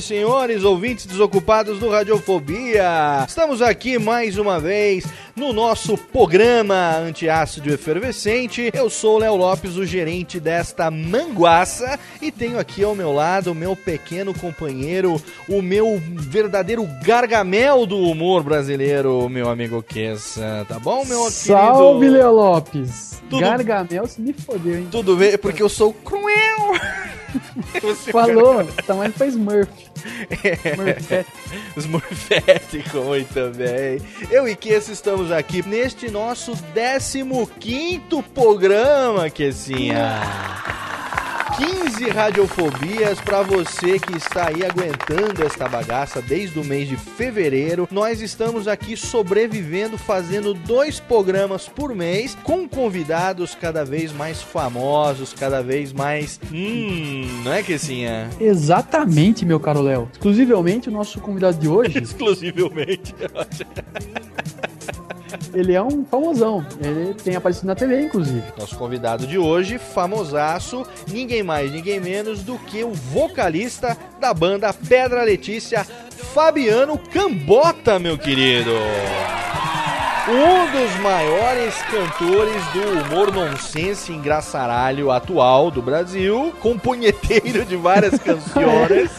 Senhores, ouvintes desocupados do Radiofobia. Estamos aqui mais uma vez no nosso programa Antiácido Efervescente. Eu sou o Léo Lopes, o gerente desta manguaça, e tenho aqui ao meu lado o meu pequeno companheiro, o meu verdadeiro gargamel do humor brasileiro, meu amigo Kessa. Tá bom, meu Salve, querido? Léo Lopes! Tudo... Gargamel se me fodeu, hein? Tudo bem, porque eu sou cruel. Você Falou, tamanho pra Smurf. É. Smurfético, muito bem. Eu e Kessa estamos aqui neste nosso 15 programa, Kessinha. 15 radiofobias para você que está aí aguentando esta bagaça desde o mês de fevereiro. Nós estamos aqui sobrevivendo, fazendo dois programas por mês com convidados cada vez mais famosos, cada vez mais. Hum, não é que assim é? Exatamente, meu caro Léo. Exclusivamente o nosso convidado de hoje. Exclusivamente. ele é um famosão. Ele tem aparecido na TV, inclusive. Nosso convidado de hoje, famosaço, ninguém mais, ninguém menos do que o vocalista da banda Pedra Letícia, Fabiano Cambota, meu querido. Um dos maiores cantores do humor nonsense engraçaralho atual do Brasil, compunheteiro de várias canções.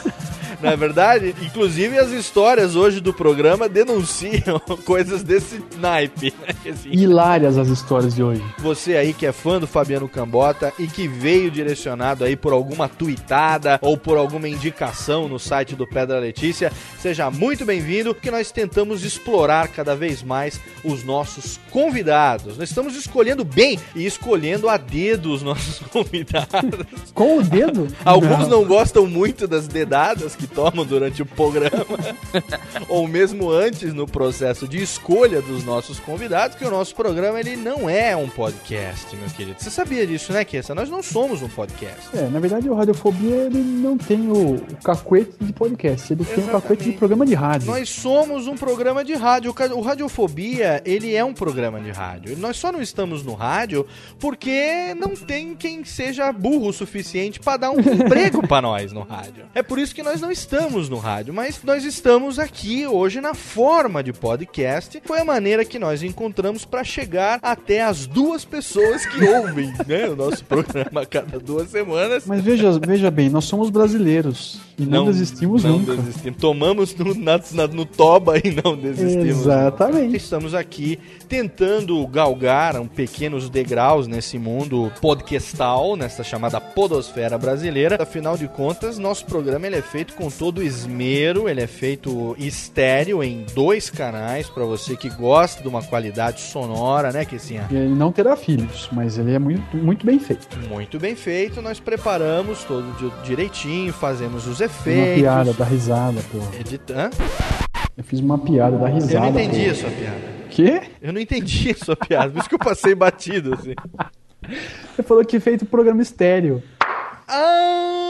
Não é verdade? Inclusive as histórias hoje do programa denunciam coisas desse naipe. Né? Assim, Hilárias as histórias de hoje. Você aí que é fã do Fabiano Cambota e que veio direcionado aí por alguma tweetada ou por alguma indicação no site do Pedra Letícia, seja muito bem-vindo, que nós tentamos explorar cada vez mais os nossos convidados. Nós estamos escolhendo bem e escolhendo a dedo os nossos convidados. Com o dedo? Alguns não. não gostam muito das dedadas que tomam durante o programa, ou mesmo antes no processo de escolha dos nossos convidados, que o nosso programa ele não é um podcast, meu querido. Você sabia disso, né, Kessa? Nós não somos um podcast. É, na verdade o Radiofobia ele não tem o, o cacuete de podcast, ele Exatamente. tem o cacuete de programa de rádio. Nós somos um programa de rádio. O Radiofobia, ele é um programa de rádio. Nós só não estamos no rádio porque não tem quem seja burro o suficiente para dar um emprego para nós no rádio. É por isso que nós não estamos no rádio, mas nós estamos aqui hoje na forma de podcast. Foi a maneira que nós encontramos para chegar até as duas pessoas que ouvem né, o nosso programa a cada duas semanas. Mas veja, veja bem, nós somos brasileiros. E não, desistimos não nunca. desistimos. Tomamos no, na- no toba e não desistimos. Exatamente. Estamos aqui tentando galgar um pequenos degraus nesse mundo podcastal, nessa chamada podosfera brasileira. Afinal de contas, nosso programa ele é feito com todo esmero, ele é feito estéreo em dois canais para você que gosta de uma qualidade sonora, né, que assim, Ele não terá filhos, mas ele é muito, muito bem feito. muito bem feito. Nós preparamos todo di- direitinho, fazemos os Fiz uma efeitos. piada da risada, pô. Editando. Eu fiz uma piada da risada. Eu não entendi pô. a sua piada. Quê? Eu não entendi a sua piada, por isso que eu passei batido, assim. Você falou que feito programa estéreo. Ah,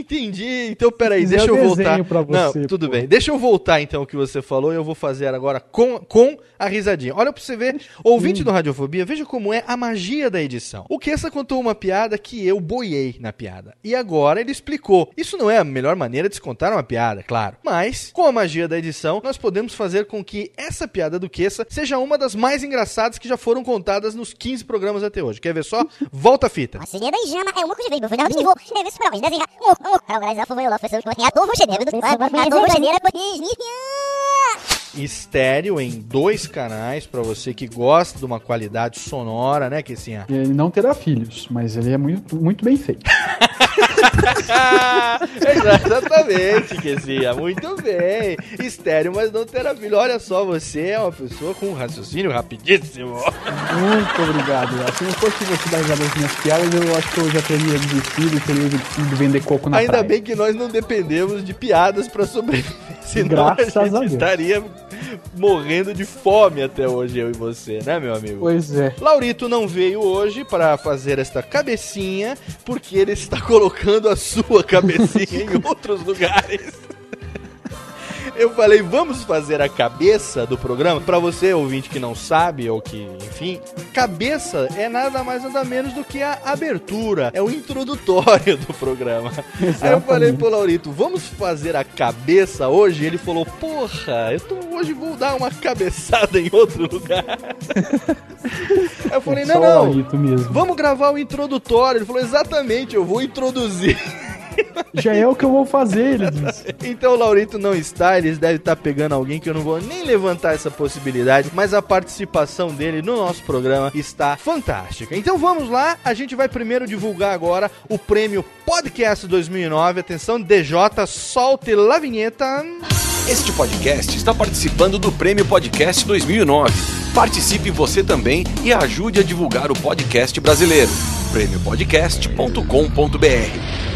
entendi. Então, peraí, Fizer deixa eu voltar. pra você, não, tudo pô. bem. Deixa eu voltar, então, o que você falou e eu vou fazer agora com, com a risadinha. Olha pra você ver, ouvinte do Radiofobia, veja como é a magia da edição. O Kessa contou uma piada que eu boiei na piada. E agora ele explicou. Isso não é a melhor maneira de se contar uma piada, claro. Mas, com a magia da edição, nós podemos fazer com que essa piada do Kessa seja uma das mais engraçadas que já foram contadas nos 15 programas até hoje. Quer ver só? Volta a fita. A cegueira da é uma coisa um vou, é se para desenhar. Um, um, para estéreo em dois canais pra você que gosta de uma qualidade sonora, né, que assim, E Ele não terá filhos, mas ele é muito, muito bem feito. Exatamente, Quesinha. Muito bem. Estéreo, mas não terá filho. Olha só, você é uma pessoa com um raciocínio rapidíssimo. Muito obrigado. Se não fosse você dar risada das minhas piadas, eu acho que eu já teria desistido e teria ido vender coco na Ainda praia. bem que nós não dependemos de piadas pra sobreviver. Senão Graças a a gente Deus. estaria morrendo de fome até hoje, eu e você, né, meu amigo? Pois é. Laurito não veio hoje para fazer esta cabecinha, porque ele está colocando a sua cabecinha em outros lugares. Eu falei, vamos fazer a cabeça do programa? Pra você, ouvinte que não sabe, ou que, enfim, cabeça é nada mais nada menos do que a abertura, é o introdutório do programa. Aí eu Exatamente. falei pro Laurito, vamos fazer a cabeça hoje? Ele falou, porra, eu tô, hoje vou dar uma cabeçada em outro lugar. Eu falei, É não, não, vamos gravar o introdutório. Ele falou, exatamente, eu vou introduzir. Já é o que eu vou fazer, ele disse. Então o Laurito não está, eles devem estar pegando alguém que eu não vou nem levantar essa possibilidade, mas a participação dele no nosso programa está fantástica. Então vamos lá, a gente vai primeiro divulgar agora o prêmio Podcast 2009. Atenção, DJ, solte lá a vinheta. Este podcast está participando do Prêmio Podcast 2009. Participe você também e ajude a divulgar o podcast brasileiro. prêmiopodcast.com.br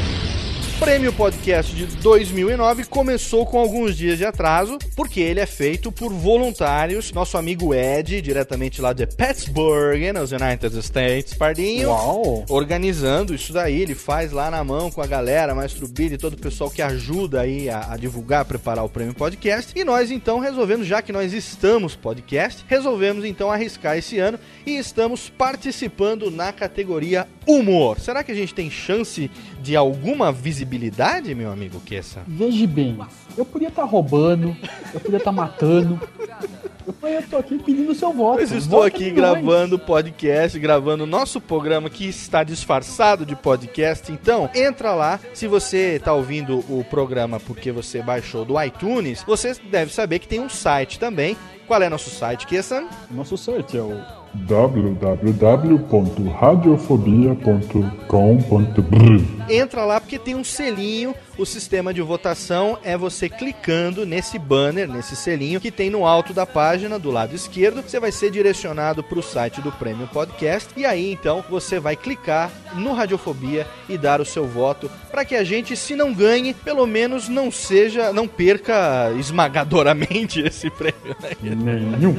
Prêmio Podcast de 2009 começou com alguns dias de atraso, porque ele é feito por voluntários. Nosso amigo Ed, diretamente lá de Pittsburgh, nos United States, Pardinho. Uau! organizando isso daí, ele faz lá na mão com a galera, Maestro Billy, todo o pessoal que ajuda aí a, a divulgar, a preparar o prêmio podcast. E nós então resolvemos, já que nós estamos podcast, resolvemos então arriscar esse ano e estamos participando na categoria humor. Será que a gente tem chance de alguma visibilidade, meu amigo Kessa? Veja bem, eu podia estar roubando, eu podia estar matando. Eu, tô aqui pedindo seu voto. Pois estou Vota aqui em gravando podcast, gravando o nosso programa que está disfarçado de podcast. Então, entra lá. Se você está ouvindo o programa porque você baixou do iTunes, você deve saber que tem um site também. Qual é nosso site, Kessan? Nosso site é o www.radiofobia.com.br Entra lá porque tem um selinho. O sistema de votação é você clicando nesse banner, nesse selinho que tem no alto da página do lado esquerdo. Você vai ser direcionado para o site do Prêmio Podcast e aí então você vai clicar no Radiofobia e dar o seu voto para que a gente, se não ganhe, pelo menos não seja, não perca esmagadoramente esse prêmio. Né? Nenhum.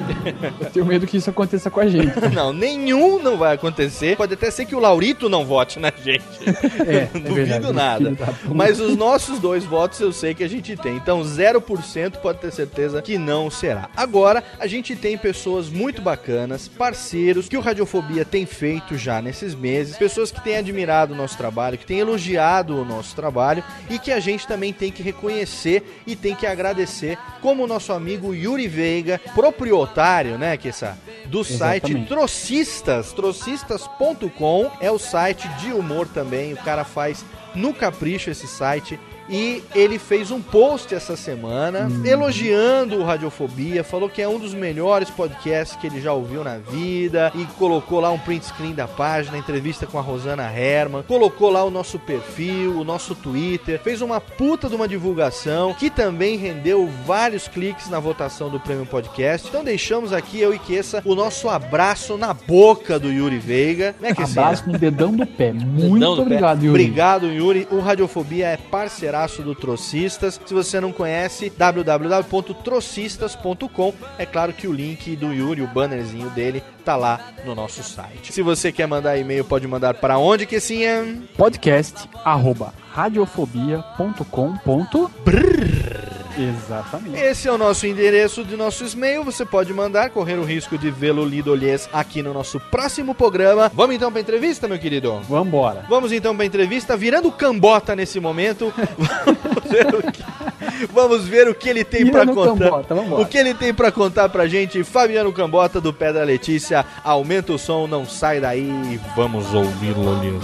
Eu tenho medo que isso aconteça com a gente. Não, nenhum não vai acontecer. Pode até ser que o Laurito não vote na gente. É, é Duvido verdade. nada. Filho da puta. Mas os nossos dois votos eu sei que a gente tem. Então 0% pode ter certeza que não será. Agora, a gente tem pessoas muito bacanas, parceiros que o Radiofobia tem feito já nesses meses, pessoas que têm admirado o nosso trabalho, que têm elogiado o nosso trabalho e que a gente também tem que reconhecer e tem que agradecer, como o nosso amigo Yuri Veiga, proprietário, né, que essa do site Exatamente. Trocistas, trocistas.com é o site de humor também. O cara faz no capricho esse site E ele fez um post essa semana elogiando o Radiofobia, falou que é um dos melhores podcasts que ele já ouviu na vida e colocou lá um print screen da página, entrevista com a Rosana Herman, colocou lá o nosso perfil, o nosso Twitter, fez uma puta de uma divulgação que também rendeu vários cliques na votação do Prêmio Podcast. Então deixamos aqui, eu e Kessa, o nosso abraço na boca do Yuri Veiga. Né? Abraço no dedão do pé. Muito Dedão do pé. obrigado, Yuri. Obrigado, Yuri. O Radiofobia é parceiraço do Trocistas. Se você não conhece, www.trocistas.com. É claro que o link do Yuri, o bannerzinho dele, tá lá no nosso site. Se você quer mandar e-mail, pode mandar para onde, que sim é? Podcast arroba radiofobia.com.br Exatamente. Esse é o nosso endereço de nosso e-mail. Você pode mandar, correr o risco de vê-lo lido olhês aqui no nosso próximo programa. Vamos então pra entrevista, meu querido? Vambora. Vamos então pra entrevista, virando cambota nesse momento. Vamos ver o que, vamos ver o que ele tem Virando contar. cambota. O que ele tem pra contar pra gente, Fabiano Cambota do Pedra Letícia. Aumenta o som, não sai daí. Vamos ouvi-lo, Liz.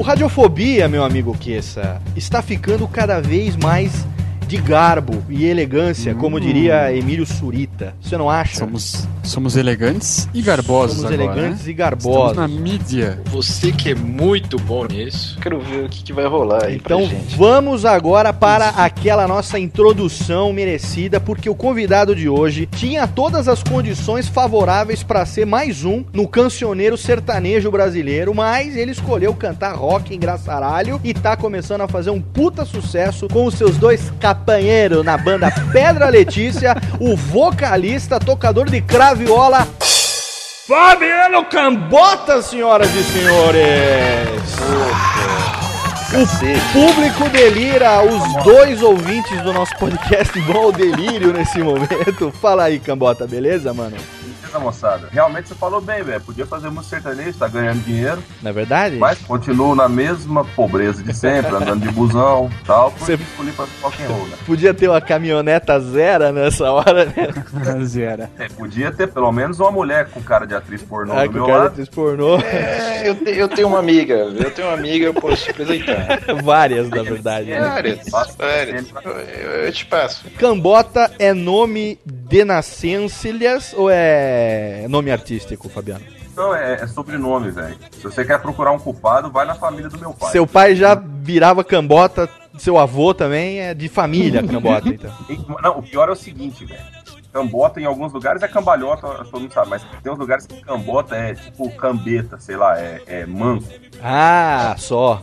O Radiofobia, meu amigo Kessa, está ficando cada vez mais de garbo e elegância, como diria Emílio Surita. Você não acha? Somos, somos elegantes e garbosos Somos agora, elegantes né? e garbosos. Estamos na mídia. Você que é muito bom nisso, quero ver o que, que vai rolar aí Então pra gente. vamos agora para aquela nossa introdução merecida, porque o convidado de hoje tinha todas as condições favoráveis para ser mais um no cancioneiro sertanejo brasileiro, mas ele escolheu cantar rock engraçaralho e tá começando a fazer um puta sucesso com os seus dois companheiros na banda Pedra Letícia, o vocalista, tocador de craviola, Fabiano Cambota, senhoras e senhores! O público delira, os dois ouvintes do nosso podcast vão ao delírio nesse momento. Fala aí, Cambota, beleza, mano? Moçada? Realmente você falou bem, velho. Podia fazer música sertaneja, tá ganhando dinheiro. Não é verdade? Mas continuo na mesma pobreza de sempre, andando de busão e tal. Você- escolhi fazer rock and roll, né? Podia ter uma caminhoneta zero nessa hora, né? Zera. É, podia ter pelo menos uma mulher com cara de atriz pornô Ah, do meu cara lado. atriz pornô. É, eu, te- eu tenho uma amiga, eu tenho uma amiga, eu posso te apresentar. Várias, na verdade. né? Várias, várias. Eu, eu te passo. Cambota é nome de nascências ou é nome artístico, Fabiano? Não, é, é sobrenome, velho. Se você quer procurar um culpado, vai na família do meu pai. Seu pai já virava Cambota, seu avô também é de família Cambota, então. Não, o pior é o seguinte, velho. Cambota em alguns lugares é cambalhota, todo mundo sabe, mas tem uns lugares que cambota é tipo cambeta, sei lá, é, é manco. Ah, só.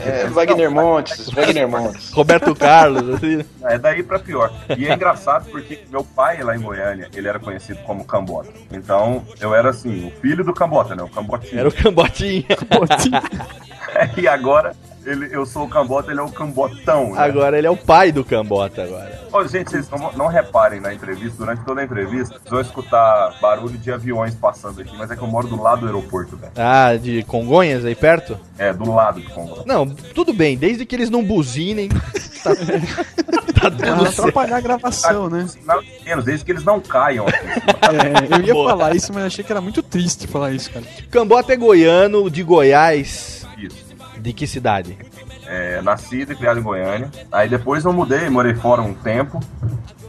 É, Wagner Montes, Wagner Montes. Roberto Carlos, assim. É daí pra pior. E é engraçado porque meu pai lá em Goiânia, ele era conhecido como Cambota. Então, eu era assim, o filho do Cambota, né? O Cambotinho. Era o Cambotinha. E agora, ele, eu sou o Cambota, ele é o Cambotão. Né? Agora ele é o pai do Cambota agora. Ó, gente, vocês não, não reparem na entrevista, durante toda a entrevista, vocês vão escutar barulho de aviões passando aqui, mas é que eu moro do lado do aeroporto, velho. Ah, de Congonhas aí perto? É, do lado do Congo. Não, tudo bem, desde que eles não buzinem. Tá, tá não tudo certo. atrapalhar a gravação, né? Sinal pequenos, desde que eles não caiam. É, eu ia Boa. falar isso, mas achei que era muito triste falar isso, cara. Cambota é goiano, de Goiás. De que cidade? É, nascido e criado em Goiânia. Aí depois eu mudei, morei fora um tempo.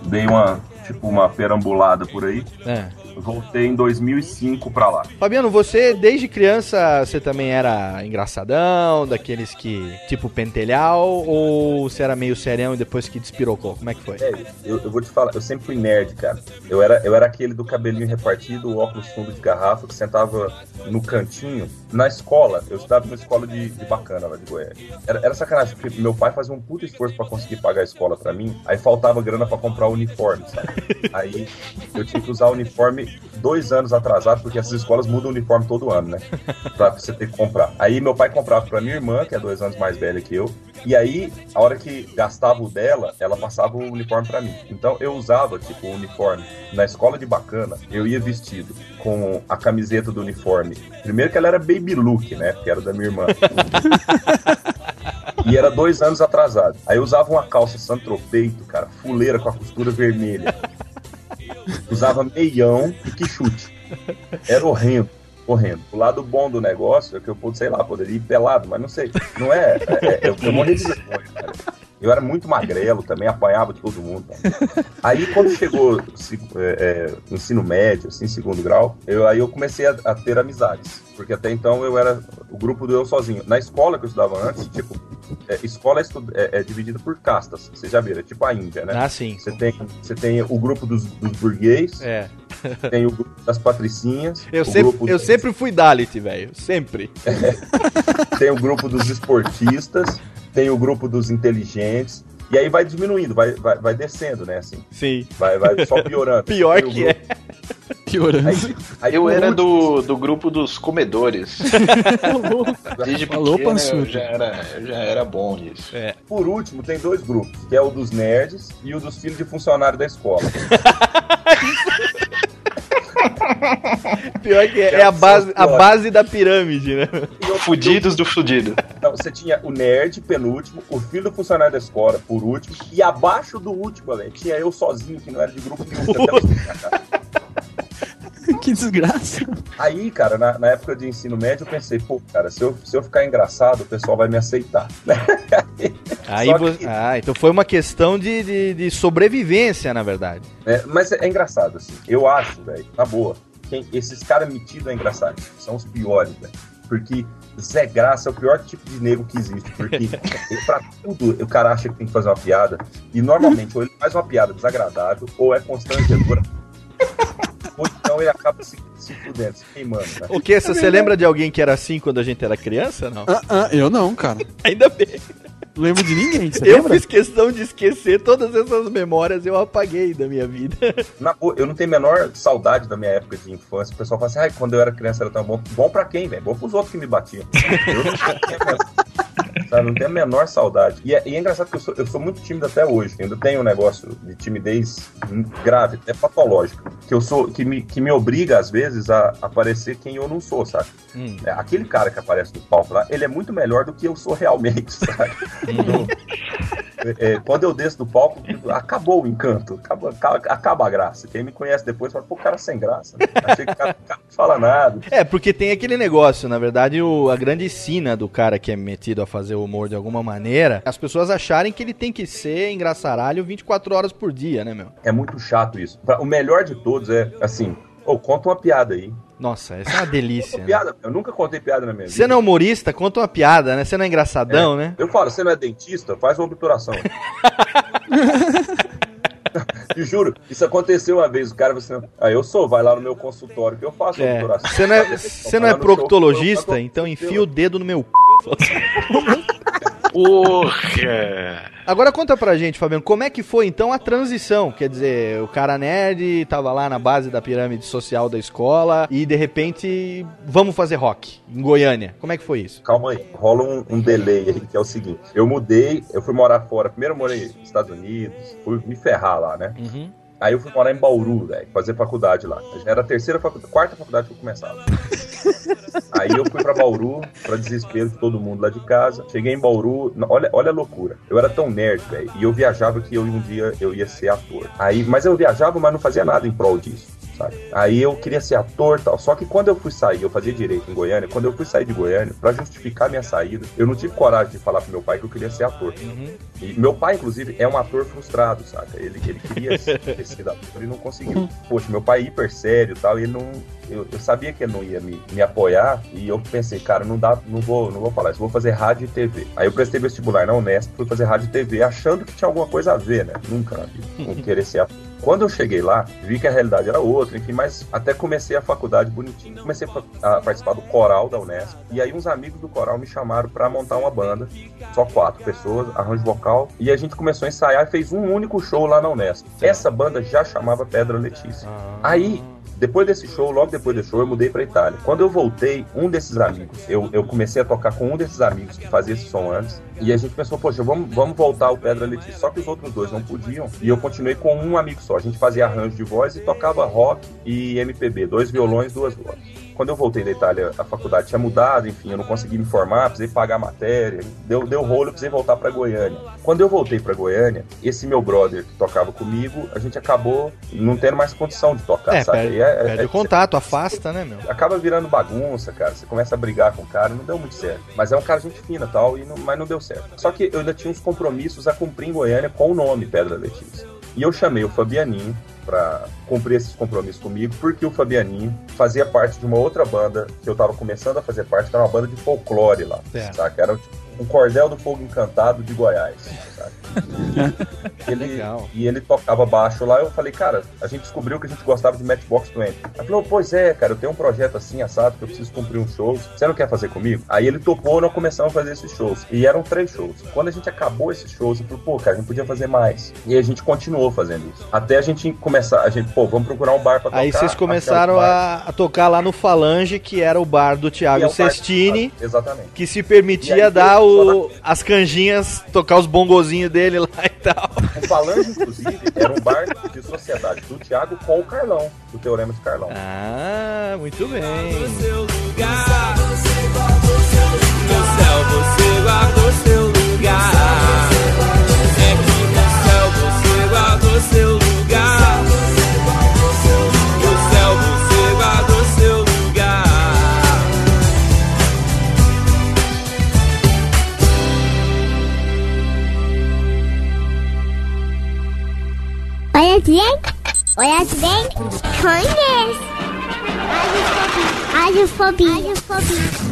Dei uma, tipo, uma perambulada por aí. É. Voltei em 2005 pra lá. Fabiano, você desde criança você também era engraçadão, daqueles que tipo pentelhau, ou você era meio serião e depois que despirocou? Como é que foi? É, eu, eu vou te falar, eu sempre fui nerd, cara. Eu era, eu era aquele do cabelinho repartido, óculos fundo de garrafa, que sentava no cantinho. Na escola, eu estudava numa escola de, de bacana lá de Goiânia. Era, era sacanagem, porque meu pai fazia um puto esforço pra conseguir pagar a escola pra mim, aí faltava grana pra comprar o uniforme, sabe? Aí eu tinha que usar o uniforme dois anos atrasado, porque essas escolas mudam o uniforme todo ano, né? Pra você ter que comprar. Aí meu pai comprava pra minha irmã, que é dois anos mais velha que eu, e aí, a hora que gastava o dela, ela passava o uniforme pra mim. Então eu usava, tipo, o uniforme. Na escola de bacana, eu ia vestido com a camiseta do uniforme. Primeiro que ela era baby look, né? Que era da minha irmã. E era dois anos atrasado. Aí eu usava uma calça santropeito, cara, fuleira com a costura vermelha. Usava meião e que chute. Era horrendo. Horrendo. O lado bom do negócio é que eu, sei lá, poderia ir pelado, mas não sei. Não é. é, é eu, eu morri de vergonha, cara. Eu era muito magrelo também, apanhava de todo mundo. Aí quando chegou é, é, ensino médio, assim, segundo grau, eu, aí eu comecei a, a, ter amizades. Porque até então eu era o grupo do eu sozinho. Na escola que eu estudava antes, tipo, é, escola é, é, dividida por castas. Você já viram, é tipo a Índia, né? Ah, sim. Você tem, você tem o grupo dos, dos burguês. É. Tem o grupo das patricinhas. Eu, sempre, eu dos... sempre fui Dalit, velho. Sempre. tem o grupo dos esportistas tem o grupo dos inteligentes. E aí vai diminuindo, vai, vai, vai descendo, né? Assim. Sim. Vai, vai só piorando. Pior que é. Piorando. Aí, aí eu era do, do grupo dos comedores. Desde Falou, pequeno eu já, era, eu já era bom nisso. É. Por último, tem dois grupos, que é o dos nerds e o dos filhos de funcionário da escola. Pior que é, é a, base, a base da pirâmide, né? Fudidos do fudido. Então, você tinha o nerd, penúltimo, o filho do funcionário da escola, por último, e abaixo do último, velho, tinha eu sozinho, que não era de grupo nenhum. que desgraça. Aí, cara, na, na, época de ensino médio, eu pensei, pô, cara, se eu, se eu ficar engraçado, o pessoal vai me aceitar. Aí você... Ah, então foi uma questão de, de, de sobrevivência, na verdade. É, mas é, é engraçado, assim. Eu acho, velho, na boa, quem, esses caras metidos é engraçado. São os piores, velho. Porque Zé Graça é o pior tipo de negro que existe. Porque pra tudo o cara acha que tem que fazer uma piada. E normalmente, ou ele faz uma piada desagradável, ou é constrangedora. Ou então ele acaba se, se fudendo, se queimando. Né? O que? Você lembra de alguém que era assim quando a gente era criança? Não? Ah, ah, eu não, cara. Ainda bem. Não lembro de ninguém, você Eu lembra? fiz questão de esquecer todas essas memórias, eu apaguei da minha vida. Na, eu não tenho a menor saudade da minha época de infância. O pessoal fala assim, ai, quando eu era criança era tão bom. Bom pra quem, velho? Bom pros outros que me batiam. Eu não tenho, sabe, não tenho a menor saudade. E é, e é engraçado que eu sou, eu sou muito tímido até hoje. Eu ainda tenho um negócio de timidez grave, é patológico. Que eu sou, que me, que me obriga, às vezes, a aparecer quem eu não sou, sabe? Hum. É, aquele cara que aparece no palco lá, ele é muito melhor do que eu sou realmente, sabe? Hum. É, quando eu desço do palco, acabou o encanto, acaba, acaba a graça. Quem me conhece depois fala, pô, cara sem graça. Né? Achei que o cara, cara não fala nada. É, porque tem aquele negócio, na verdade, o, a grande sina do cara que é metido a fazer humor de alguma maneira, as pessoas acharem que ele tem que ser engraçaralho 24 horas por dia, né, meu? É muito chato isso. O melhor de todos é, assim, ou conta uma piada aí. Nossa, essa é uma delícia. né? piada. Eu nunca contei piada na minha Você vida. não é humorista? Conta uma piada, né? Você não é engraçadão, É. né? Eu falo, você não é dentista? Faz uma obturação. Te juro, isso aconteceu uma vez. O cara falou assim: Ah, eu sou, vai lá no meu consultório que eu faço É. obturação. Você não é, você não é show, proctologista? eu- Então enfia o dedo no meu c. Porra! Agora conta pra gente, Fabiano, como é que foi então a transição? Quer dizer, o cara nerd tava lá na base da pirâmide social da escola e de repente vamos fazer rock em Goiânia. Como é que foi isso? Calma aí, rola um, um delay aí, que é o seguinte. Eu mudei, eu fui morar fora. Primeiro eu morei nos Estados Unidos, fui me ferrar lá, né? Uhum. Aí eu fui morar em Bauru, velho, fazer faculdade lá. Era a terceira faculdade, quarta faculdade que eu começava. Aí eu fui pra Bauru, pra desespero de todo mundo lá de casa. Cheguei em Bauru, olha, olha a loucura. Eu era tão nerd, velho, e eu viajava que eu um dia eu ia ser ator. Aí, mas eu viajava, mas não fazia nada em prol disso. Sabe? Aí eu queria ser ator tal. Só que quando eu fui sair, eu fazia direito em Goiânia. Quando eu fui sair de Goiânia, pra justificar minha saída, eu não tive coragem de falar pro meu pai que eu queria ser ator. E meu pai, inclusive, é um ator frustrado, saca? Ele, ele queria ser ator e não conseguiu. Poxa, meu pai é hiper sério e tal, e ele não. Eu, eu sabia que ele não ia me, me apoiar, e eu pensei, cara, não dá, não vou, não vou falar isso, vou fazer rádio e TV. Aí eu prestei vestibular na Unesp, fui fazer rádio e TV, achando que tinha alguma coisa a ver, né? Nunca vida, não querer ser ator. Quando eu cheguei lá, vi que a realidade era outra, enfim, mas até comecei a faculdade bonitinho. Comecei a participar do coral da Unesp. E aí uns amigos do coral me chamaram pra montar uma banda. Só quatro pessoas, arranjo vocal. E a gente começou a ensaiar e fez um único show lá na Unesp. Essa banda já chamava Pedra Letícia. Aí Depois desse show, logo depois do show, eu mudei pra Itália. Quando eu voltei, um desses amigos, eu, eu comecei a tocar com um desses amigos que fazia esse som antes, e a gente pensou, poxa, vamos, vamos voltar ao Pedra Letícia. Só que os outros dois não podiam, e eu continuei com um amigo só. A gente fazia arranjo de voz e tocava rock e MPB, dois violões, duas vozes quando eu voltei da Itália, a faculdade tinha mudado, enfim, eu não consegui me formar, precisei pagar matéria, deu, deu rolo, eu precisei voltar para Goiânia. Quando eu voltei para Goiânia, esse meu brother que tocava comigo, a gente acabou não tendo mais condição de tocar, É, sabe? perde, é- é- perde é- o contato, afasta, né, meu? acaba virando bagunça, cara. Você começa a brigar com o cara, não deu muito certo. Mas é um cara gente fina tal, e não- mas não deu certo. Só que eu ainda tinha uns compromissos a cumprir em Goiânia com o nome Pedra Letícia. E eu chamei o Fabianinho pra cumprir esses compromissos comigo, porque o Fabianinho fazia parte de uma outra banda que eu tava começando a fazer parte, que era uma banda de folclore lá, Certo. saca? Era tipo, um cordel do fogo encantado de Goiás? Ele, e ele tocava baixo lá, eu falei, cara, a gente descobriu que a gente gostava de Matchbox 20. Ele falou, pois é, cara, eu tenho um projeto assim, assado, que eu preciso cumprir uns shows. Você não quer fazer comigo? Aí ele topou, nós começamos a fazer esses shows. E eram três shows. Quando a gente acabou esses shows, eu falei, pô, cara, a gente podia fazer mais. E a gente continuou fazendo isso. Até a gente começar, a gente, pô, vamos procurar um bar pra tocar. Aí vocês começaram a, a tocar lá no Falange, que era o bar do Thiago é o bar do Cestini, Thiago, Exatamente. que se permitia aí, dar o, as canjinhas, tocar os bongozinhos dele lá e tal. O Falange, inclusive, era um bar de sociedade do Thiago com o Carlão, do Teorema de Carlão. Ah, muito bem. Olha bem, conhece. Radiofobia. Radiofobia.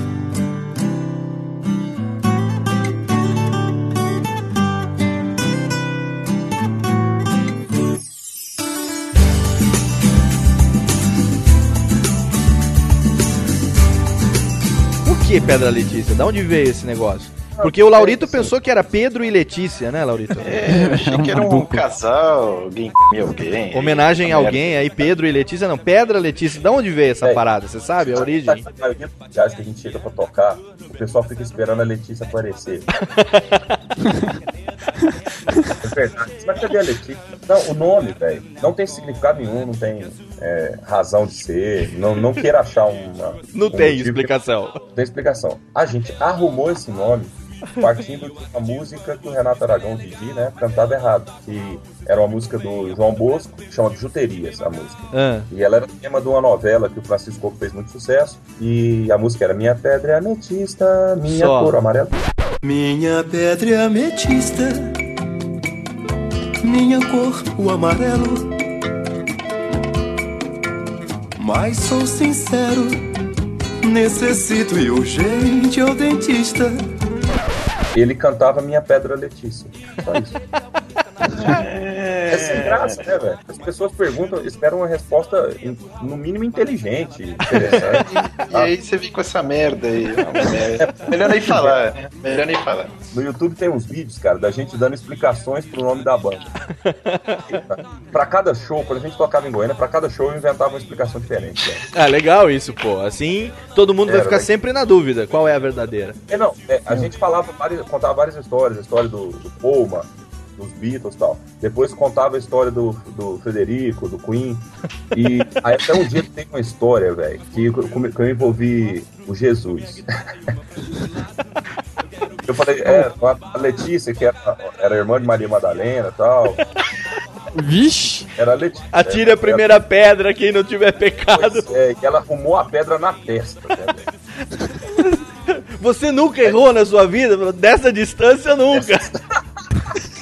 Por que Pedra Letícia? Da onde veio esse negócio? Porque o Laurito pensou que era Pedro e Letícia, né, Laurito? É, eu achei que era um casal, alguém comia alguém. Homenagem a alguém aí, Pedro e Letícia, não, Pedra Letícia. Da onde veio essa parada? Você sabe a origem? A maioria dos que a gente chega pra tocar, o pessoal fica esperando a Letícia aparecer. é verdade. Mas cadê a Letícia? Não, o nome, velho, não tem significado nenhum, não tem é, razão de ser. Não, não queira achar uma. Não um tem motivo. explicação. Não tem explicação. A gente arrumou esse nome partindo de uma música que o Renato Aragão, Didi, né, cantava errado. Que era uma música do João Bosco, que chama de Juterias, a música. Ah. E ela era tema de uma novela que o Francisco Coco fez muito sucesso. E a música era Minha Pedra é Ametista, Minha Só. Cor Amarela. Minha pedra é ametista, minha cor o amarelo. Mas sou sincero, necessito e urgente ao dentista. Ele cantava Minha Pedra Letícia. Só isso. É sem graça, né, velho? As pessoas perguntam, esperam uma resposta, no mínimo, inteligente, interessante. E aí você vem com essa merda aí. É, melhor nem falar, né? Melhor nem falar. No YouTube tem uns vídeos, cara, da gente dando explicações pro nome da banda. pra cada show, quando a gente tocava em Goiânia, pra cada show eu inventava uma explicação diferente. Cara. Ah, legal isso, pô. Assim, todo mundo vai Era, ficar né? sempre na dúvida qual é a verdadeira. É, não, é, a gente falava, várias, contava várias histórias, a história do, do Paul, dos Beatles e tal. Depois contava a história do, do Federico, do Queen. E aí até um dia tem uma história, velho, que, eu- que eu envolvi o Jesus. Eu falei, é, a Letícia, que era, era irmã de Maria Madalena e tal. Vixe! Era a Letícia. Atire a primeira pedra quem não tiver pecado. É, e ela arrumou a pedra na testa, né? Você nunca errou na sua vida? Dessa distância, nunca.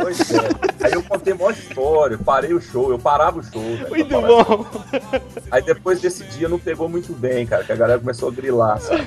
Pois é. Aí eu contei um de história, parei o show, eu parava o show. velho, Muito bom. Aí depois desse dia não pegou muito bem, cara, que a galera começou a grilar, sabe?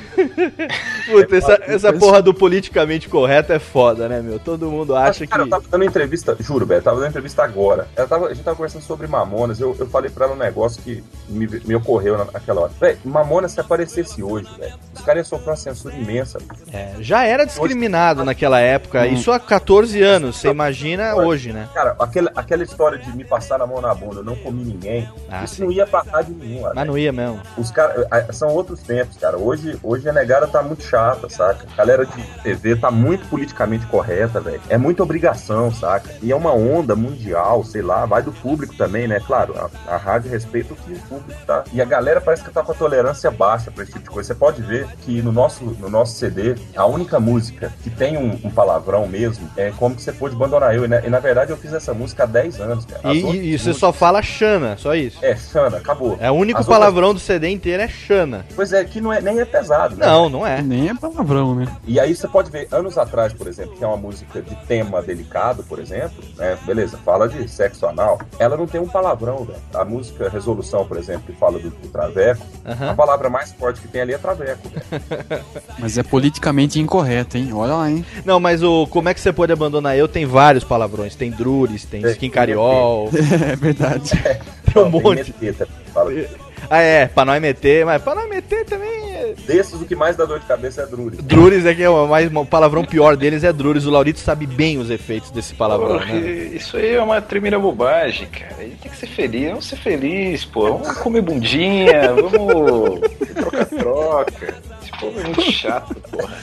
Puta, essa, essa porra do politicamente correto é foda, né, meu? Todo mundo acha Cara, eu que. tava dando entrevista, juro, velho, eu tava dando entrevista agora. Tava, a gente tava conversando sobre Mamonas, eu, eu falei pra ela um negócio que me, me ocorreu na- naquela hora. Velho, Mamonas se aparecesse hoje, velho, os caras iam sofrer uma censura imensa. É, já era discriminado naquela época, isso há 14 anos, você imagina hoje, né? Cara, aquela, aquela história de me passar na mão na bunda, eu não comi ninguém, Ah, isso sim. não ia pra rádio nenhuma. Mas não ia mesmo. Os cara, a- são outros tempos, cara. Hoje, hoje a negada tá muito chata, saca? A galera de TV tá muito politicamente correta, velho. É muita obrigação, saca? E é uma onda mundial, sei lá, vai do público também, né? Claro, a, a rádio respeita o que o público tá. E a galera parece que tá com a tolerância baixa pra esse tipo de coisa. Você pode ver que no nosso, no nosso CD, a única música que tem um, um palavrão mesmo é Como que você pôde abandonar eu. E na, e, na verdade eu fiz essa música há 10 anos, cara. E, outras e- você músicas- só fala Xana, só isso. É, Xana, acabou. É o único As outras- palavrão do CD inteiro é Xana. Pois é, que não é, nem é pesado, né? Não, não é. Nem é palavrão, né? E aí você pode ver, anos atrás, por exemplo, que é uma música de tema delicado, por exemplo, né? Beleza, fala de sexo anal. Ela não tem um palavrão, velho. A música Resolução, por exemplo, que fala do, do traveco, a palavra mais forte que tem ali é traveco, velho. Mas é politicamente incorreto, hein? Olha lá, hein? Não, mas o Como é que você pode abandonar eu tem vários palavrões. Tem Drures, tem É, Skin Cariol. É verdade. Tem um Não, monte. meter também, fala disso. Ah, é, pra nós meter, mas pra nós meter também. é- Desses, o que mais dá dor de cabeça é Drures. Drures é que é o mais o palavrão pior deles é Drures. O Laurito sabe bem os efeitos desse palavrão, Porra, né? Isso aí é uma tremenda bobagem, cara. A gente tem que ser feliz, vamos ser feliz, pô. Vamos comer bundinha, vamos troca-troca. Esse povo é muito chato, porra.